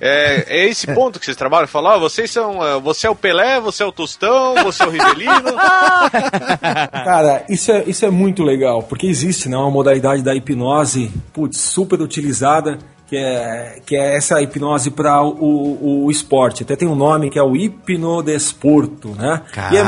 É, é esse ponto que vocês trabalham? Falar, ó, vocês são. eh, Você é o Pelé, você é o Tostão, você é o Rivelino. *laughs* Cara, isso é, isso é muito legal, porque existe né, uma modalidade da hipnose putz, super utilizada, que é, que é essa hipnose para o, o, o esporte. Até tem um nome que é o hipnodesporto, né? E é-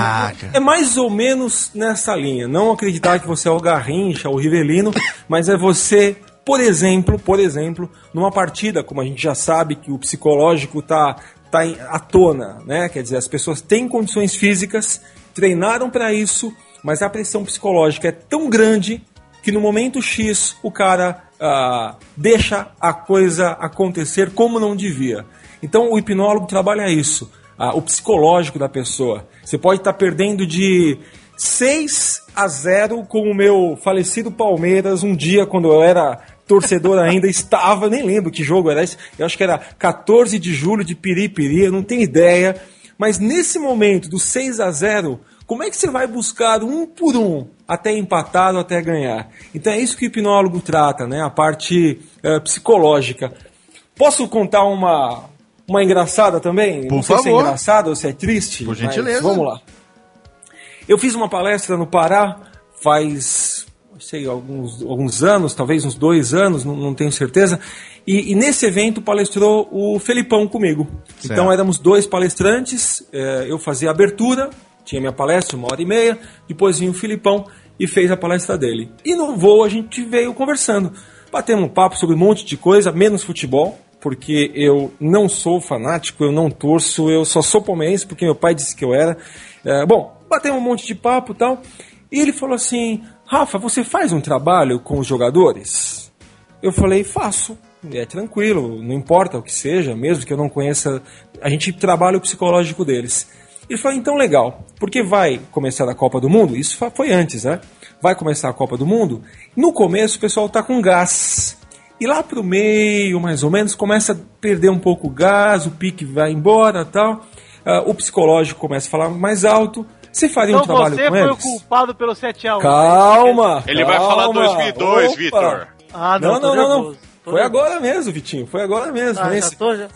é, mais ou menos nessa linha. Não acreditar que você é o Garrincha, o Rivelino, mas é você, por exemplo, por exemplo, numa partida, como a gente já sabe que o psicológico tá, tá em- à tona, né? Quer dizer, as pessoas têm condições físicas, treinaram para isso, mas a pressão psicológica é tão grande que no momento X o cara ah, deixa a coisa acontecer como não devia. Então o hipnólogo trabalha isso, ah, o psicológico da pessoa. Você pode estar perdendo de 6 a 0 com o meu falecido Palmeiras um dia quando eu era torcedor ainda *laughs* estava, nem lembro que jogo era esse, eu acho que era 14 de julho de Piripiri, eu não tenho ideia, mas nesse momento do 6 a 0 como é que você vai buscar um por um até empatado, até ganhar? Então é isso que o hipnólogo trata, né? A parte eh, psicológica. Posso contar uma, uma engraçada também? Por Não sei se é favor. engraçado ou se é triste. Por gentileza. Vamos lá. Eu fiz uma palestra no Pará faz, não sei, alguns, alguns anos, talvez uns dois anos, não, não tenho certeza. E, e nesse evento palestrou o Felipão comigo. Certo. Então éramos dois palestrantes, eh, eu fazia a abertura, tinha minha palestra, uma hora e meia, depois vinha o Filipão e fez a palestra dele. E no voo a gente veio conversando, batendo um papo sobre um monte de coisa, menos futebol, porque eu não sou fanático, eu não torço, eu só sou palmeirense porque meu pai disse que eu era. É, bom, batemos um monte de papo e tal. E ele falou assim: Rafa, você faz um trabalho com os jogadores? Eu falei: faço. É tranquilo, não importa o que seja, mesmo que eu não conheça, a gente trabalha o psicológico deles. Ele falou: então legal, porque vai começar a Copa do Mundo? Isso foi antes, né? Vai começar a Copa do Mundo. No começo o pessoal tá com gás. E lá pro meio, mais ou menos, começa a perder um pouco o gás, o pique vai embora tal. Ah, o psicológico começa a falar mais alto. Você faria Então um trabalho você com foi o eles? culpado pelo 7x1. Calma! Ele vai falar calma. 2002, Opa. Vitor. Ah, Não, não, não, não. Foi nervoso. agora mesmo, Vitinho. Foi agora mesmo. Ah, nesse- já tô, já...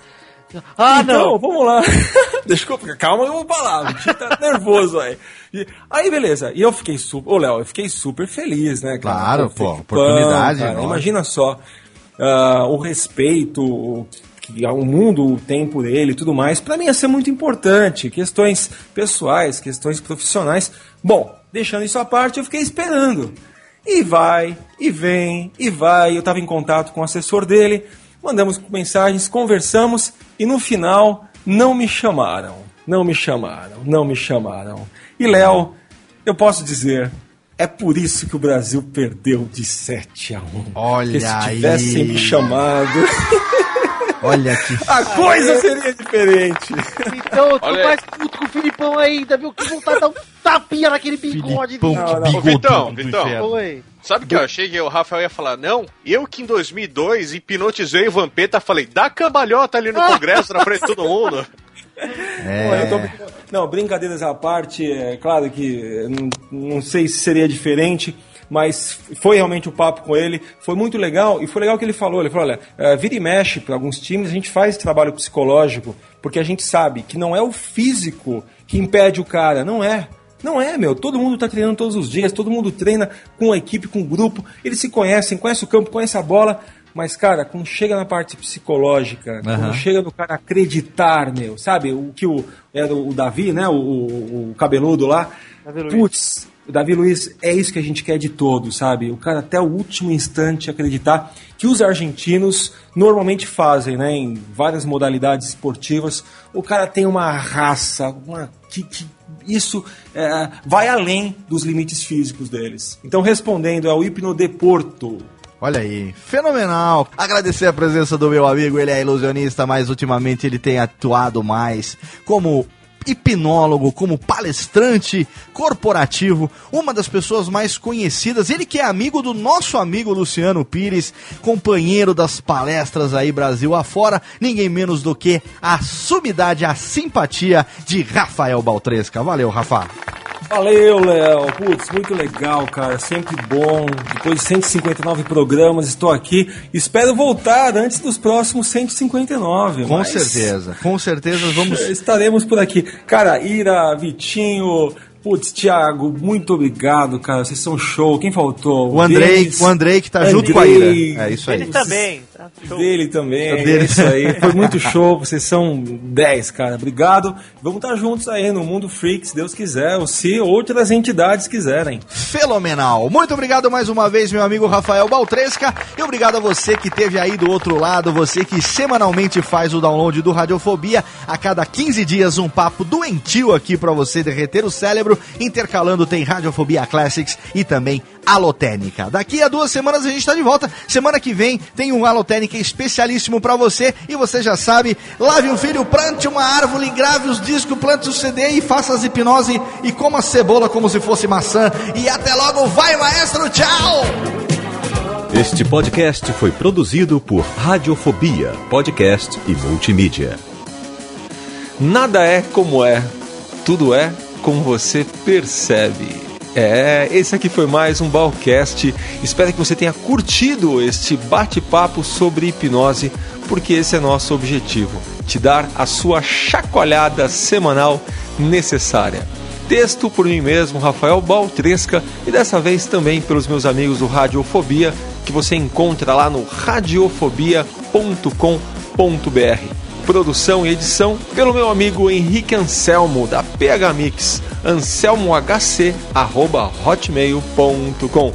Ah, então, não. vamos lá. *laughs* Desculpa, calma que eu vou falar. O Vitinho tá nervoso aí. E- aí, beleza. E eu fiquei super. Ô, Léo, eu fiquei super feliz, né, cara? Claro, pô, oportunidade, cara, lógico. Imagina só. ah, o respeito o que o mundo tem por ele e tudo mais. Pra mim ia ser muito importante. Questões pessoais, questões profissionais. Bom, deixando isso à parte, eu fiquei esperando. E vai, e vem, e vai. Eu estava em contato com o assessor dele, mandamos mensagens, conversamos e no final não me chamaram. Não me chamaram, não me chamaram. E Léo, eu posso dizer, é por isso que o Brasil perdeu de 7 a 1. Olha Porque se aí. tivessem me chamado, *laughs* Olha que *laughs* a coisa seria diferente. Então eu tô Olha- mais puto com o Filipão ainda, viu? Que vontade de dar um tapinha naquele bigode Filipão, dele. que Não, não. Ô, Vitão, Vitão. Oi. Sabe o que eu achei que o Rafael ia falar? Não, eu que em 2002 hipnotizei o Vampeta, falei, dá cambalhota ali no *laughs* congresso na frente de todo mundo. Pô, eu tô- Não, brincadeiras à parte, é claro que eh, não, não sei se seria diferente, mas foi realmente o papo com ele, foi muito legal, e foi legal que ele falou, ele falou, olha, eh, vira e mexe para alguns times, a gente faz trabalho psicológico, porque a gente sabe que não é o físico que impede o cara, não é. Não é, meu. Todo mundo tá treinando todos os dias, todo mundo treina com a equipe, com o grupo. Eles se conhecem, conhecem o campo, conhecem a bola. Mas, cara, quando chega na parte psicológica, quando chega no cara acreditar, meu, sabe? O que o, era o Davi, né? O, o- o cabeludo lá. Davi Luiz. Putz, o Davi Luiz, é isso que a gente quer de todos, sabe? O cara até o último instante acreditar que os argentinos normalmente fazem, né? Em várias modalidades esportivas. O cara tem uma raça, uma, que, que isso é, vai além dos limites físicos deles. Então, respondendo, é o hipnodeporto. Olha aí, fenomenal. Agradecer a presença do meu amigo, ele é ilusionista, mas ultimamente ele tem atuado mais como hipnólogo, como palestrante corporativo, uma das pessoas mais conhecidas, ele que é amigo do nosso amigo Luciano Pires, companheiro das palestras aí Brasil afora, ninguém menos do que a sumidade, a simpatia de Rafael Baltresca. Valeu, Rafa. Valeu, Léo. Putz, muito legal, cara. Sempre bom. Depois de 159 programas, estou aqui. Espero voltar antes dos próximos 159. Com mas certeza, com certeza vamos *laughs* Estaremos por aqui. Cara, Ira, Vitinho, putz, Thiago, muito obrigado, cara. Vocês são show. Quem faltou? O Andrei, Denis, o Andrei que tá junto com a Andrei, Ira. É isso aí. Ele também. Show. Dele também, Dele. é isso aí. *laughs* Foi muito show, vocês são 10, cara. Obrigado. Vamos estar juntos aí no Mundo Freak, se Deus quiser, ou se outras entidades quiserem. Fenomenal. Muito obrigado mais uma vez, meu amigo Rafael Baltresca. E obrigado a você que esteve aí do outro lado, você que semanalmente faz o download do Radiofobia. A cada 15 dias, um papo doentio aqui pra você derreter o cérebro. Intercalando tem Radiofobia Classics e também Alotênica. Daqui a duas semanas a gente tá de volta. Semana que vem tem um Alotênica especialíssimo pra você. E você já sabe, lave um filho, plante uma árvore, grave os discos, plante o CD e faça as hipnose e coma cebola como se fosse maçã. E até logo, vai maestro, tchau! Este podcast foi produzido por Radiofobia, podcast e multimídia. Nada é como é, tudo é como você percebe. É, esse aqui foi mais um Balcast. Espero que você tenha curtido este bate-papo sobre hipnose, porque esse é nosso objetivo: te dar a sua chacoalhada semanal necessária. Texto por mim mesmo, Rafael Baltresca, e dessa vez também pelos meus amigos do Radiofobia, que você encontra lá no radiofobia.com.br. Produção e edição pelo meu amigo Henrique Anselmo, da PH Mix, anselmohc.hotmail.com.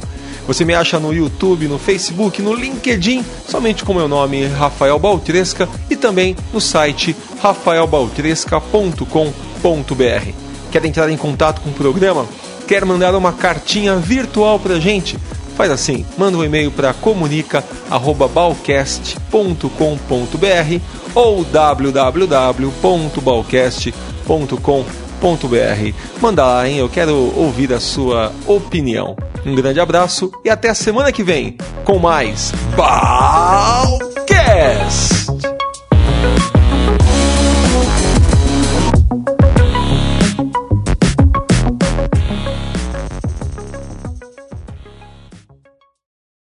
Você me acha no YouTube, no Facebook, no LinkedIn, somente com meu nome, Rafael Baltresca, e também no site rafaelbaltresca.com.br. Quer entrar em contato com o programa? Quer mandar uma cartinha virtual pra gente? faz assim: manda um e-mail para comunica@balcast.com.br ou www.balcast.com.br. Manda lá, hein? Eu quero ouvir a sua opinião. Um grande abraço e até a semana que vem com mais Balcast.